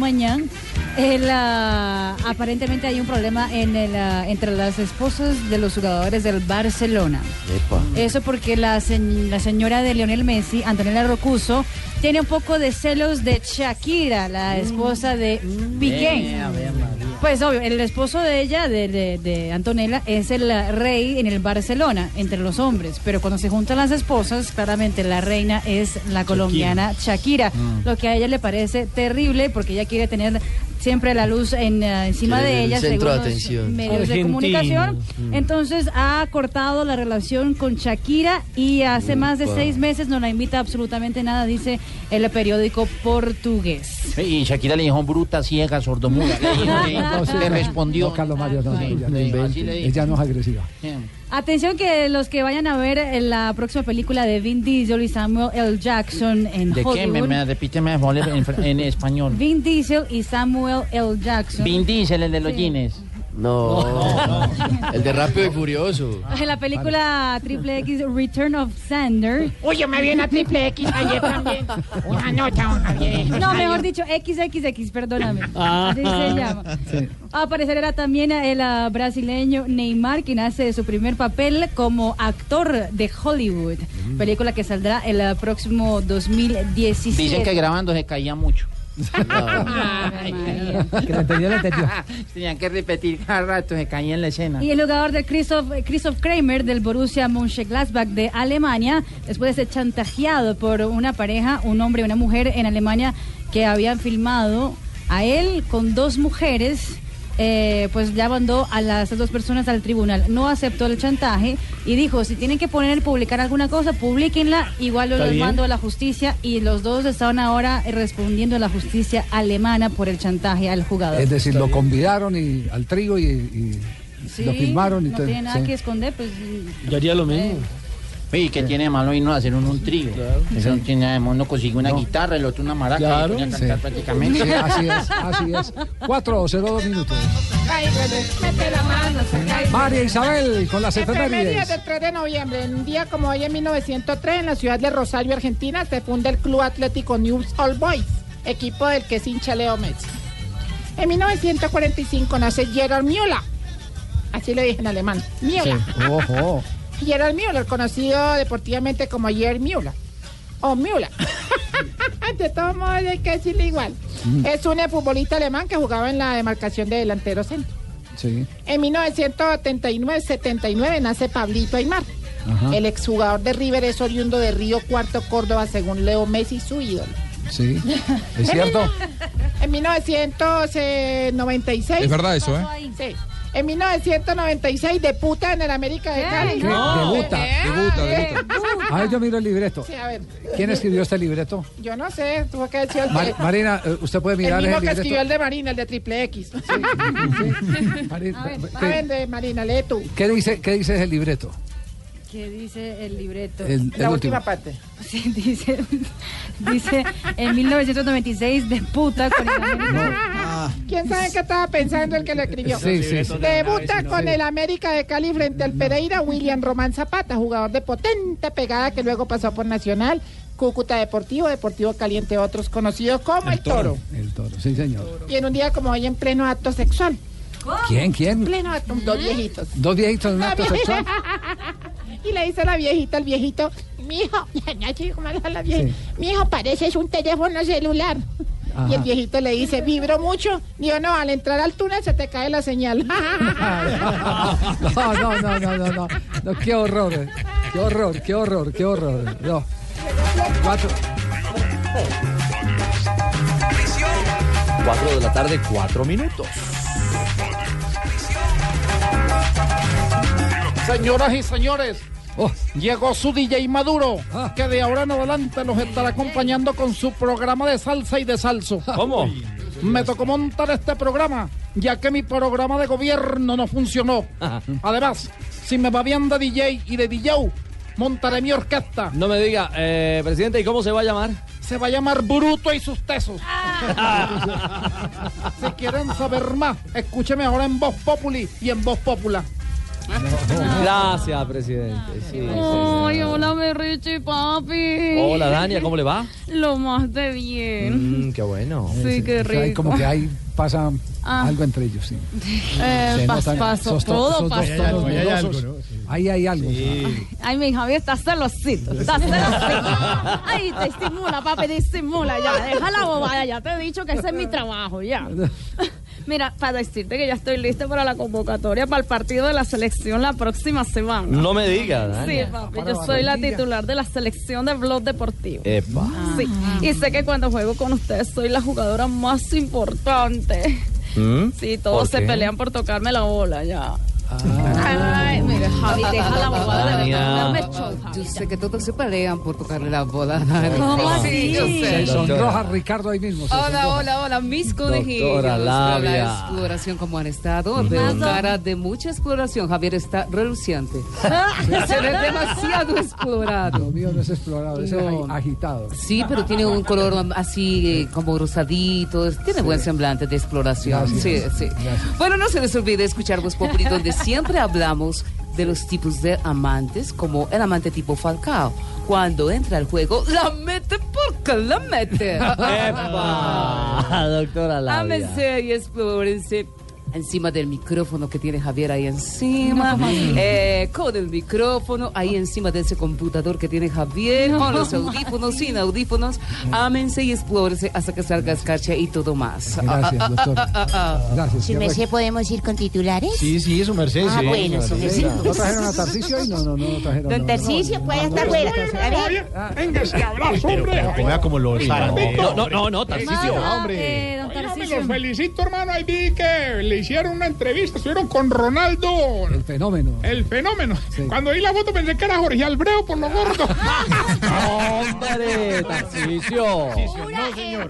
el, ah, aparentemente hay un problema en el, ah, entre las esposas de los jugadores del Barcelona. Eso porque la, se- la señora de Lionel Messi, Antonella Rocuso, tiene un poco de celos de Shakira, la esposa de Piqué. Pues obvio, el esposo de ella, de, de- de Antonella, es el rey en el Barcelona, entre los hombres. Pero cuando se juntan las esposas, claramente la reina es la colombiana Shakira. Mm. Lo que a ella le parece terrible porque ella quiere tener siempre la luz en, eh, encima Quiere de ella, centro según de los atención. medios de comunicación. Mm. Entonces ha cortado la relación con Shakira y hace más de seis meses no la invita absolutamente nada, dice el periódico portugués. Y Shakira le dijo bruta, ciega, sordomuda. (laughs) Le, No, sí, le no, respondió. no, Carlos Mario, no, no, Sí, ella, le. Ella no es agresiva. Atención que los que vayan a ver en la próxima película de Vin Diesel y Samuel L. Jackson en ¿De qué? Me, Hollywood. me repíteme mejor en, en español. Vin Diesel y Samuel L. Jackson. Vin Diesel, el de los Sí. jeans. No, el de Rápido y Furioso. En la película Triple X Return of Sander. Oye, me vi una triple X ayer también. Una nota, una vieja. No, mejor dicho, XXX, perdóname. Ah. Así se llama. Aparecerá también el ah, brasileño Neymar, quien hace su primer papel como actor de Hollywood. Mm. Película que saldrá el ah, próximo 2017. Dicen que grabando se caía mucho. Que lo entendió, lo entendió. (laughs) Tenían que repetir cada rato, se caía en la escena. Y el jugador de Christoph, Christoph Kramer del Borussia Mönchengladbach de Alemania, después de ser chantajeado por una pareja, un hombre y una mujer en Alemania que habían filmado a él con dos mujeres. Eh, pues ya mandó a las dos personas al tribunal. No aceptó el chantaje y dijo, si tienen que poner, publicar alguna cosa, publiquenla, igual yo los bien. mando a la justicia y los dos estaban ahora respondiendo a la justicia alemana por el chantaje al jugador. Es decir, lo convidaron y, al trigo y, y Sí, lo filmaron y no todo. tiene nada sí. que esconder, pues Yo haría lo mismo. Oye, ¿qué tiene de malo irnos a hacer un, un trío? Eso no tiene nada de malo. Uno consigue una guitarra, el otro una maraca Claro. y Sí. prácticamente. Sí, así es, así es. Cuatro o cero dos minutos. Mete la mano, María Isabel con las Efemérides del 3 de noviembre, en un día como hoy en 1903, en la ciudad de Rosario, Argentina, se funda el Club Atlético News All Boys, equipo del que es hincha Leo Messi. En 1945 nace Gerard Müller, así le dije en alemán, Müller. Ojo. Gerard Müller, conocido deportivamente como Gerard Müller. O Müller. (laughs) de todos modos hay que decirle igual. Es un futbolista alemán que jugaba en la demarcación de delantero centro. Sí. En 1979 nace Pablito Aymar. Ajá. El exjugador de River es oriundo de Río Cuarto, Córdoba, según Leo Messi, su ídolo. Sí. (laughs) ¿Es cierto? En 1996. Es verdad eso, ¿eh? Sí. En 1996 debuta en el América de Cali. ¿Qué? Debuta. Debuta, debuta. A ver, yo miro el libreto. Sí, a ver. ¿Quién escribió este libreto? Yo no sé, tuvo que decir el, Ma- de- Marina, eh, usted puede el mirar mismo el que libreto. escribió el de Marina, el de Triple X. (laughs) Marina, A ver, ¿qué- a ver, de Marina, lee tú. ¿Qué dice, qué dice el libreto? ¿Qué dice el libreto? El- La el última parte. (laughs) Sí, dice, dice en 1996 debuta con el América. ¿Quién sabe qué estaba pensando el que lo escribió? Sí, sí, sí. Debuta con el América de Cali frente al Pereira William Román Zapata, jugador de potente pegada que luego pasó por Nacional, Cúcuta Deportivo, Deportivo Caliente, otros conocidos como el, Toro. El toro, sí, señor. Y en un día como hoy en pleno acto sexual. ¿Quién, quién? Pleno acto, dos viejitos. Dos viejitos en un acto sexual. (laughs) y le dice la viejita al viejito, mijo, así (laughs) como la viejita, Sí. mijo, pareces un teléfono celular. Ajá. Y el viejito le dice, ¿vibró mucho? Digo, no, al entrar al túnel se te cae la señal. (laughs) No, no, no, no, no, no, no, qué horror, eh. qué horror, qué horror, qué horror. No. Cuatro. 4 de la tarde, 4 minutos. Señoras y señores, Oh. llegó su DJ Maduro, Ah. que de ahora en adelante los estará acompañando con su programa de salsa y de salso. ¿Cómo? Me tocó montar este programa, ya que mi programa de gobierno no funcionó. Además, si me va bien de DJ y de DJ, montaré mi orquesta. No me diga, eh, presidente, ¿y cómo se va a llamar? Se va a llamar Bruto y sus tesos. (laughs) si quieren saber más, escúcheme ahora en Voz Populi y en Voz Popular. Gracias, presidente. Sí, sí. Ay, hola, mi Richie, papi. Hola, Dania, ¿cómo le va? Lo más de bien. Mm, qué bueno. Sí, qué O sea, hay rico. como que ahí pasa Ah. algo entre ellos, sí. Eh, pas- notan paso, todo dos pasó. tonos dudosos. Ahí hay algo. Ay, mi Javier está celosito, está celosito. Ay, te estimula, papi, te estimula ya. Deja la bobada, ya te he dicho que ese es mi trabajo, ya. (laughs) Mira, para decirte que ya estoy lista para la convocatoria para el partido de la selección la próxima semana. No me diga, Sí, papi, yo soy la titular de la selección de Blog Deportivo. Epa. Sí, y sé que cuando juego con ustedes soy la jugadora más importante. ¿Mm? Sí, todos ¿Por se pelean por tocarme la bola ya. Ay, mire, Javi, deja la bobada de verdad. Yo sé que todos se pelean por tocarle la bola. ¿Cómo así? Sí, yo sé. Se sonroja Ricardo ahí mismo. Hola, hola, hola, mis conejitos. Doctora Labia. Para la exploración, ¿cómo han estado? Veo cara de mucha exploración. Javier está reluciente. Se ve demasiado explorado. Lo mío no es explorado, es No. agitado. Sí, pero tiene un color así eh, como rosadito. Tiene buen semblante de exploración. Gracias. Sí, sí. Bueno, no se les olvide escuchar Voz Populi, donde siempre hablamos de los tipos de amantes, como el amante tipo Falcao. Cuando entra al juego, la mete porque la mete. (laughs) Epa, doctora. Ámense y explórense. Encima del micrófono que tiene Javier ahí encima, eh, con el micrófono, ahí encima de ese computador que tiene Javier, con los audífonos, sin audífonos, ámense y explórense hasta que salga escarcha y todo más. Gracias, doctor. Gracias. ¿Su merced podemos ir con titulares? Sí, sí, su merced. Ah, bueno, su merced. ¿No trajeron a Tarcicio hoy? No, no, no, no trajeron. Don no. Tarcisio puede estar ver. Venga, este abrazo, hombre. Vea como lo No, no, no, no, Tarcisio. Eh, don Oiga, me los felicito, hermano. Ahí vi que le hicieron una entrevista. Estuvieron con Ronaldo, El fenómeno. el fenómeno. Cuando vi la foto pensé que era Jorge Albreo por lo gordo. (laughs) Hombre, (laughs) Tarcisio. No, señor.